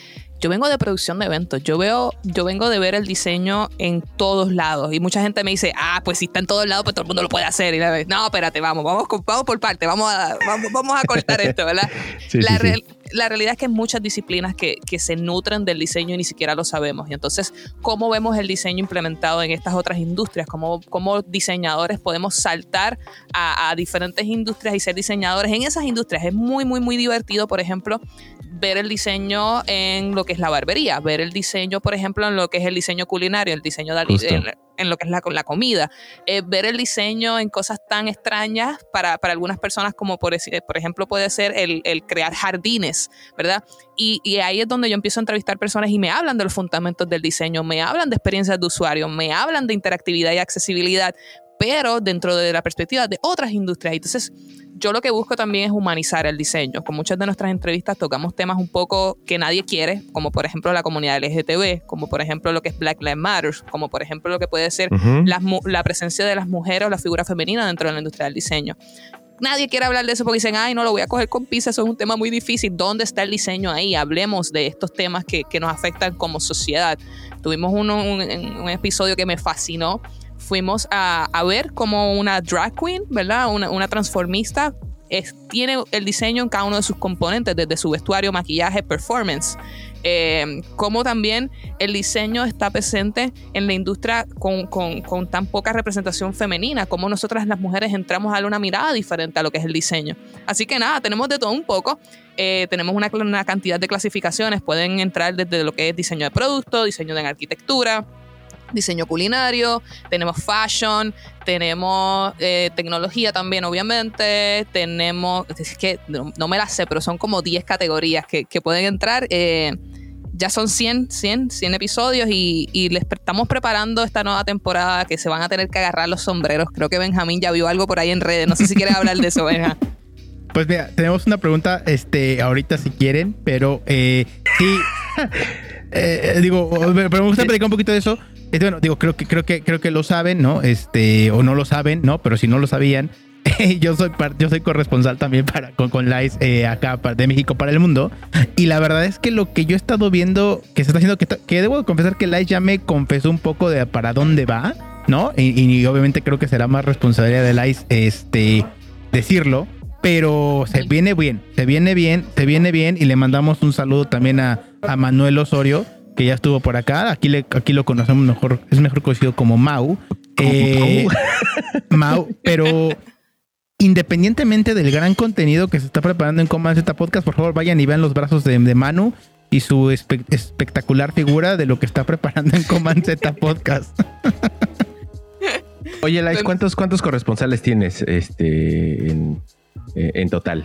yo vengo de producción de eventos, yo veo, yo vengo de ver el diseño en todos lados y mucha gente me dice, ah, pues si está en todos lados, pues todo el mundo lo puede hacer. Y la vez, no, espérate, vamos, vamos, vamos por parte, vamos a, vamos, a cortar esto, ¿verdad? la, la, realidad es que hay muchas disciplinas que, que, se nutren del diseño y ni siquiera lo sabemos. Y entonces, ¿cómo vemos el diseño implementado en estas otras industrias? ¿Cómo, cómo diseñadores podemos saltar a, a diferentes industrias y ser diseñadores en esas industrias? Es muy, muy, muy divertido, por ejemplo, ver el diseño en lo que es la barbería, ver el diseño, por ejemplo, en lo que es el diseño culinario, el diseño de en, en, lo que es la, la comida, eh, ver el diseño en cosas tan extrañas para, para algunas personas como por, ejemplo puede ser el, el crear jardines, ¿verdad? Y, y, ahí es donde yo empiezo a entrevistar personas y me hablan de los fundamentos del diseño, me hablan de experiencias de usuario, me hablan de interactividad y accesibilidad, pero dentro de la perspectiva de otras industrias. Entonces, yo lo que busco también es humanizar el diseño. Con muchas de nuestras entrevistas tocamos temas un poco que nadie quiere, como por ejemplo la comunidad LGTB, como por ejemplo lo que es Black Lives Matter, como por ejemplo lo que puede ser la, presencia de las mujeres o la figura femenina dentro de la industria del diseño. Nadie quiere hablar de eso porque dicen, ay, no lo voy a coger con pizza, eso es un tema muy difícil. ¿Dónde está el diseño ahí? Hablemos de estos temas que, nos afectan como sociedad. Tuvimos un, un episodio que me fascinó, fuimos a, ver como una drag queen, ¿verdad? Una, transformista tiene el diseño en cada uno de sus componentes, desde su vestuario, maquillaje, performance. Eh, como también el diseño está presente en la industria con, tan poca representación femenina, como nosotras las mujeres entramos a una mirada diferente a lo que es el diseño. Así que nada, tenemos de todo un poco. Eh, tenemos una, una, cantidad de clasificaciones, pueden entrar desde lo que es diseño de producto, diseño de arquitectura, diseño culinario, tenemos fashion, tenemos eh, tecnología también, obviamente, tenemos, es que no, me las sé, pero son como 10 categorías que, pueden entrar. Eh, ya son 100, 100, 100 episodios y, y, les estamos preparando esta nueva temporada que se van a tener que agarrar los sombreros. Creo que Benjamín ya vio algo por ahí en redes. No sé si quieres hablar de eso, Benja. Pues mira, tenemos una pregunta este, ahorita si quieren, pero eh, sí. digo, pero me gusta platicar un poquito de eso. Este, bueno, digo, creo que, creo que, creo que lo saben, ¿no? Este, o no lo saben, ¿no? Pero si no lo sabían, yo soy yo soy corresponsal también para con, con Lice eh, acá de México para el mundo. Y la verdad es que lo que yo he estado viendo que se está haciendo, que, que debo confesar que Lice ya me confesó un poco de para dónde va, ¿no? Y, obviamente creo que será más responsabilidad de Lice este, decirlo. Pero se viene bien, se viene bien, se viene bien. Y le mandamos un saludo también a, a Manuel Osorio que ya estuvo por acá. Aquí, le, aquí lo conocemos mejor, es mejor conocido como Mau. Mau? Eh, pero independientemente del gran contenido que se está preparando en Command Z Podcast, por favor vayan y vean los brazos de, de Manu y su espe- espectacular figura de lo que está preparando en Command Z Podcast. Oye, Lais, ¿cuántos, ¿cuántos corresponsales tienes este, en, eh, en total?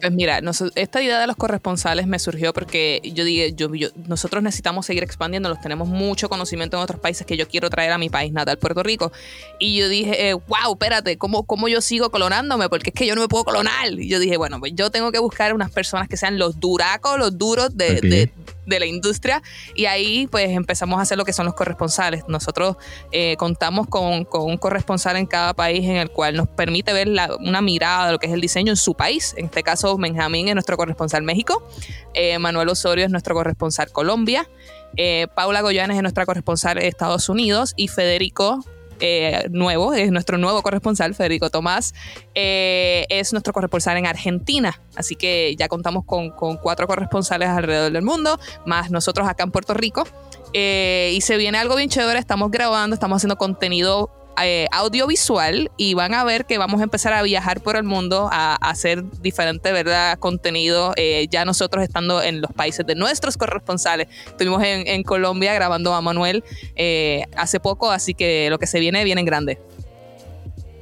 Pues mira, nos- esta idea de los corresponsales me surgió porque yo dije, yo, yo- nosotros necesitamos seguir expandiéndolos, tenemos mucho conocimiento en otros países que yo quiero traer a mi país natal, Puerto Rico. Y yo dije, eh, wow, espérate, ¿cómo, ¿cómo yo sigo clonándome? Porque es que yo no me puedo clonar. Y yo dije, bueno, pues yo tengo que buscar unas personas que sean los duracos, los duros de, Ok. de- de la industria. Y ahí pues empezamos a hacer lo que son los corresponsales. Nosotros eh, contamos con, con un corresponsal en cada país en el cual nos permite ver una mirada de lo que es el diseño en su país. En este caso, Benjamín es nuestro corresponsal México, eh, Manuel Osorio es nuestro corresponsal Colombia, eh, Paula Goyanes es nuestra corresponsal Estados Unidos y Federico. Eh, nuevo, es nuestro nuevo corresponsal, Federico Tomás, eh, es nuestro corresponsal en Argentina. Así que ya contamos con, cuatro corresponsales alrededor del mundo, más nosotros acá en Puerto Rico. Eh, y se viene algo bien chévere, estamos grabando, estamos haciendo contenido eh, audiovisual y van a ver que vamos a empezar a viajar por el mundo a, hacer diferente verdad contenido eh, ya nosotros estando en los países de nuestros corresponsales estuvimos en, Colombia grabando a Manuel eh, hace poco así que lo que se viene viene en grande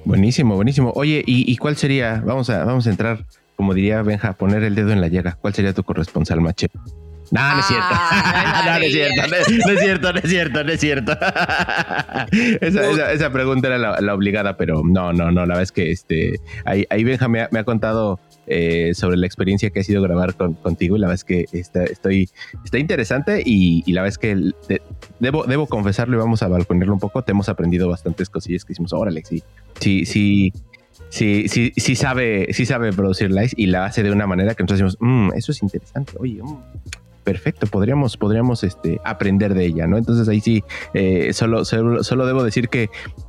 Buenísimo, buenísimo. Oye, ¿y, y cuál sería? Vamos a, vamos a entrar, como diría Benja, a poner el dedo en la llaga. ¿Cuál sería tu corresponsal mache? No, no es cierto. Ah, no, no es cierto. No, es cierto, no es cierto, no es cierto. esa, esa- esa pregunta era la, la obligada, pero no, no, no. La verdad es que este, ahí, ahí Benja me ha, me ha contado eh, sobre la experiencia que ha sido grabar con- contigo y la verdad es que está, estoy, está interesante y, y la verdad es que de- debo, debo confesarlo y vamos a balconearlo un poco. Te hemos aprendido bastantes cosillas que hicimos. Órale, sí, sí, sí. Sí, sí, sí sabe, sí sabe producir likes y la hace de una manera que nosotros decimos, "Mm, eso es interesante, oye, mm, perfecto, podríamos, podríamos este, aprender de ella, ¿no? Entonces ahí sí, eh, solo, solo, solo debo decir que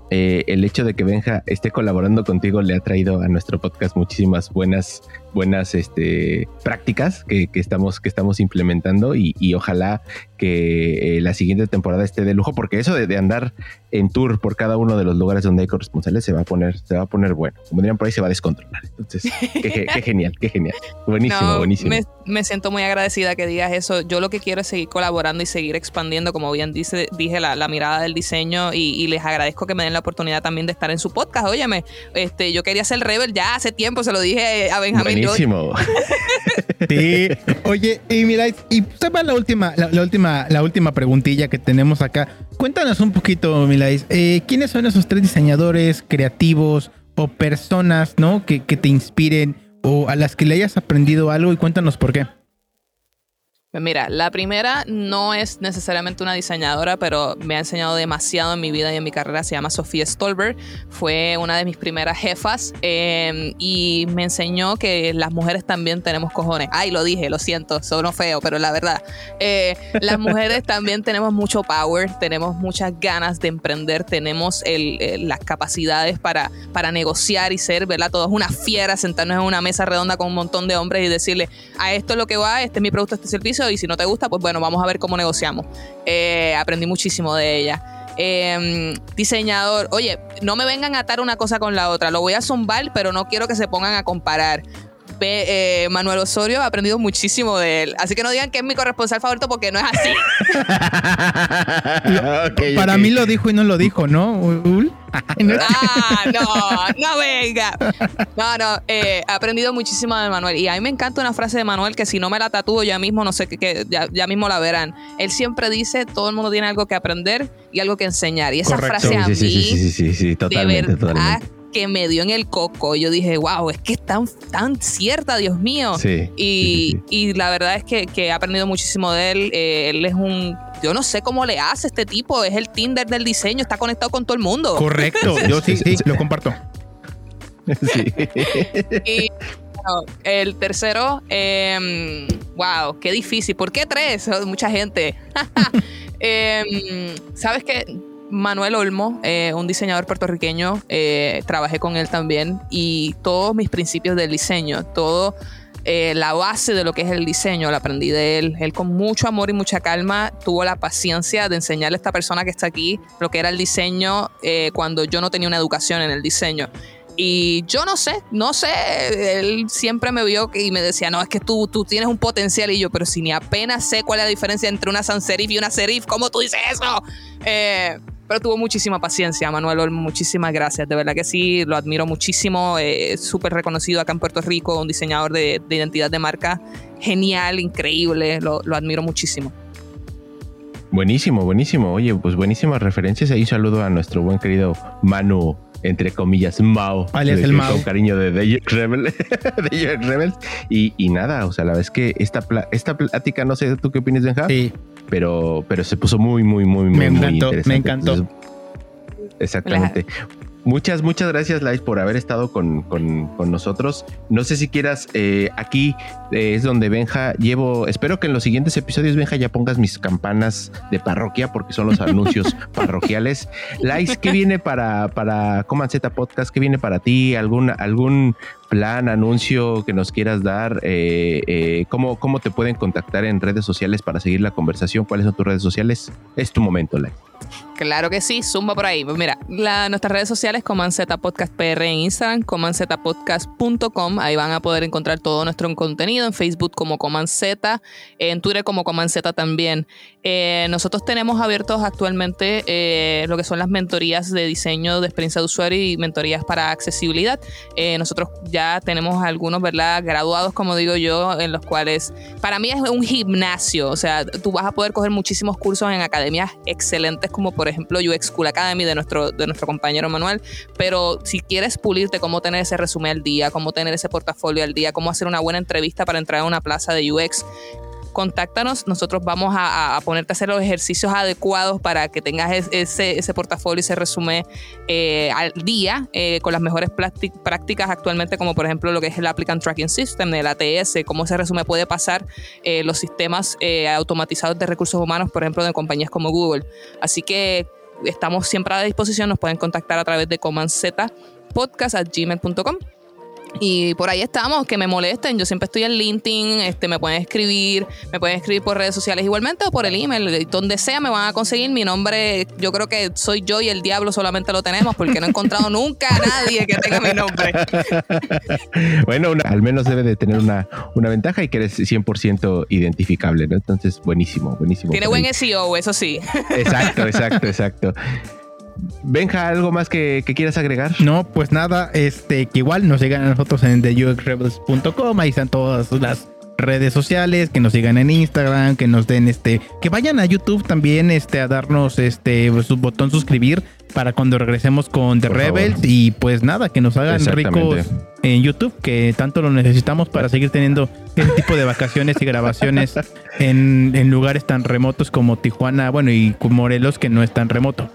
eh, el hecho de que Benja esté colaborando contigo le ha traído a nuestro podcast muchísimas buenas, buenas este, prácticas que, que estamos, que estamos implementando y, y ojalá que eh, la siguiente temporada esté de lujo, porque eso de, de andar en tour por cada uno de los lugares donde hay corresponsales se va a poner, se va a poner bueno. Como dirían por ahí, se va a descontrolar. Entonces, qué, ge- qué genial, qué genial. Buenísimo, No, buenísimo. Me, me siento muy agradecida que digas eso. Yo lo que quiero es seguir colaborando y seguir expandiendo, como bien dice, dije, la, la mirada del diseño y, y les agradezco que me den la oportunidad también de estar en su podcast. Óyeme, este, yo quería ser Rebel ya hace tiempo, se lo dije a Benjamín. Yo- Buenísimo. Sí. Oye, y mira, y se va la última, la, la última, la última preguntilla que tenemos acá. Cuéntanos un poquito, Milais, eh, ¿quiénes son esos tres diseñadores creativos o personas, ¿no? Que, que te inspiren o a las que le hayas aprendido algo y cuéntanos por qué. Pues mira, la primera no es necesariamente una diseñadora, pero me ha enseñado demasiado en mi vida y en mi carrera. Se llama Sofía Stolberg. Fue una de mis primeras jefas eh, y me enseñó que las mujeres también tenemos cojones. Ay, lo dije, lo siento, sonó feo, pero la verdad. eh, las mujeres también tenemos mucho power, tenemos muchas ganas de emprender, tenemos el- el- las capacidades para, para negociar y ser, ¿verdad? Todos una fiera, sentarnos en una mesa redonda con un montón de hombres y decirle, a esto es lo que va, este es mi producto, este servicio, y si no te gusta, pues bueno, vamos a ver cómo negociamos. Eh, aprendí muchísimo de ella. Eh, diseñador, oye, no me vengan a atar una cosa con la otra, lo voy a zumbar, pero no quiero que se pongan a comparar. Ve, eh, Manuel Osorio, he aprendido muchísimo de él. Así que no digan que es mi corresponsal favorito porque no es así. Para mí lo dijo y no lo dijo, ¿no? Ul? Ah, no, no venga. No, no, eh, he aprendido muchísimo de Manuel. Y a mí me encanta una frase de Manuel que si no me la tatúo ya mismo, no sé qué, ya, ya mismo la verán. Él siempre dice, todo el mundo tiene algo que aprender y algo que enseñar. Y esa Correcto. frase a Sí, mí, sí, sí, sí, sí, sí, sí, de totalmente, verdad, totalmente. Que me dio en el coco. Yo dije, wow, es que es tan, tan cierta, Dios mío. Sí, Y, sí, sí, y la verdad es que, que he aprendido muchísimo de él. Eh, él es un. Yo no sé cómo le hace este tipo. Es el Tinder del diseño. Está conectado con todo el mundo. Correcto. Yo sí, sí, lo comparto. Sí. Y bueno, el tercero, em, wow, qué difícil. ¿Por qué tres? Mucha gente. Em, ¿Sabes qué? Manuel Olmo, eh, un diseñador puertorriqueño, eh, trabajé con él también y todos mis principios del diseño, todo eh, la base de lo que es el diseño, la aprendí de él. Él con mucho amor y mucha calma tuvo la paciencia de enseñarle a esta persona que está aquí lo que era el diseño eh, cuando yo no tenía una educación en el diseño. Y yo no sé, no sé, él siempre me vio y me decía, no, es que tú, tú tienes un potencial y yo, pero si ni apenas sé cuál es la diferencia entre una sans serif y una serif, ¿cómo tú dices eso? Eh, pero tuvo muchísima paciencia, Manuel muchísimas gracias, de verdad que sí, lo admiro muchísimo, eh, súper reconocido acá en Puerto Rico, un diseñador de, de identidad de marca genial, increíble, lo, admiro muchísimo. Buenísimo, buenísimo. Oye, pues buenísimas referencias. Ahí saludo a nuestro buen querido Manu, entre comillas, Mao. Alias el Mao. Con cariño de The Rebel, de Rebels. Y, y nada, o sea, la verdad es que esta, pla- esta plática, no sé tú qué opinas, Benja, Sí, pero, pero se puso muy, muy, muy, muy, Me muy encantó, interesante. me encantó. Entonces, exactamente. Muchas, muchas gracias, Lais, por haber estado con, con- con nosotros. No sé si quieras, eh, aquí eh, es donde Benja llevo, espero que en los siguientes episodios, Benja, ya pongas mis campanas de parroquia, porque son los anuncios parroquiales. Lais, ¿qué viene para, para Coman Z Podcast? ¿Qué viene para ti? ¿Algún, algún plan, anuncio que nos quieras dar? Eh, eh, ¿cómo, ¿Cómo te pueden contactar en redes sociales para seguir la conversación? ¿Cuáles son tus redes sociales? Es tu momento, Lais. Claro que sí, zumba por ahí. Pues mira, nuestras redes sociales, Comanceta Podcast PR en Instagram, comanzetapodcast.com. Ahí van a poder encontrar todo nuestro contenido. En Facebook como Comanceta, en Twitter como Comanceta también. Eh, nosotros tenemos abiertos actualmente lo que son las mentorías de diseño de experiencia de usuario y mentorías para accesibilidad. Nosotros ya tenemos algunos, ¿verdad? Graduados, como digo yo, en los cuales para mí es un gimnasio. O sea, tú vas a poder coger muchísimos cursos en academias excelentes, como por ejemplo UX School Academy de nuestro, de nuestro compañero Manuel. Pero si quieres pulirte cómo tener ese resumen al día, cómo tener ese portafolio al día, cómo hacer una buena entrevista para entrar a una plaza de UX, contáctanos, nosotros vamos a, ponerte a hacer los ejercicios adecuados para que tengas es- ese, portafolio, ese resumen eh, al día eh, con las mejores prácticas actualmente, como por ejemplo lo que es el Applicant Tracking System, el ATS, cómo ese resumen puede pasar eh, los sistemas automatizados de recursos humanos, por ejemplo, de compañías como Google. Así que estamos siempre a disposición, nos pueden contactar a través de comanzetapodcast.gmail.com y por ahí estamos, que me molesten. Yo siempre estoy en LinkedIn, este, me pueden escribir, me pueden escribir por redes sociales igualmente o por el email. Donde sea me van a conseguir mi nombre. Yo creo que soy yo y el diablo solamente lo tenemos porque no he encontrado nunca a nadie que tenga mi nombre. bueno, una- al menos debe de tener una, una ventaja y que eres 100% identificable, ¿no? Entonces, buenísimo, buenísimo. Tiene buen SEO, eso sí. Exacto, exacto, exacto. Benja, ¿algo más que, que quieras agregar? No, pues nada, este, que igual nos sigan a nosotros en theuxrebels.com, ahí están todas las redes sociales, que nos sigan en Instagram, que nos den este, que vayan a YouTube también, este, a darnos este su botón suscribir para cuando regresemos con The Por favor. Rebels y pues nada, que nos hagan ricos en YouTube, que tanto lo necesitamos para seguir teniendo este tipo de vacaciones y grabaciones en, en lugares tan remotos como Tijuana, bueno, y Morelos, que no es tan remoto.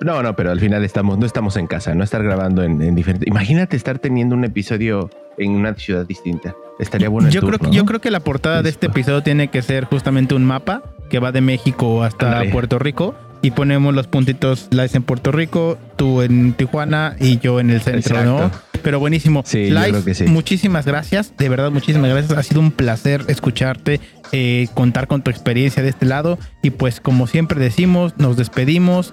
No, no, pero al final estamos, no estamos en casa, no estar grabando en, en diferentes. Imagínate estar teniendo un episodio en una ciudad distinta. Estaría bueno. el yo, tour, creo, que- ¿no? yo creo que la portada de este episodio tiene que ser justamente un mapa que va de México hasta. Puerto Rico y ponemos los puntitos, Lice en Puerto Rico, tú en Tijuana y yo en el centro, Exacto. ¿no? Pero buenísimo. Sí, Lice, sí. muchísimas gracias, de verdad muchísimas gracias. Ha sido un placer escucharte, eh, contar con tu experiencia de este lado y pues como siempre decimos, nos despedimos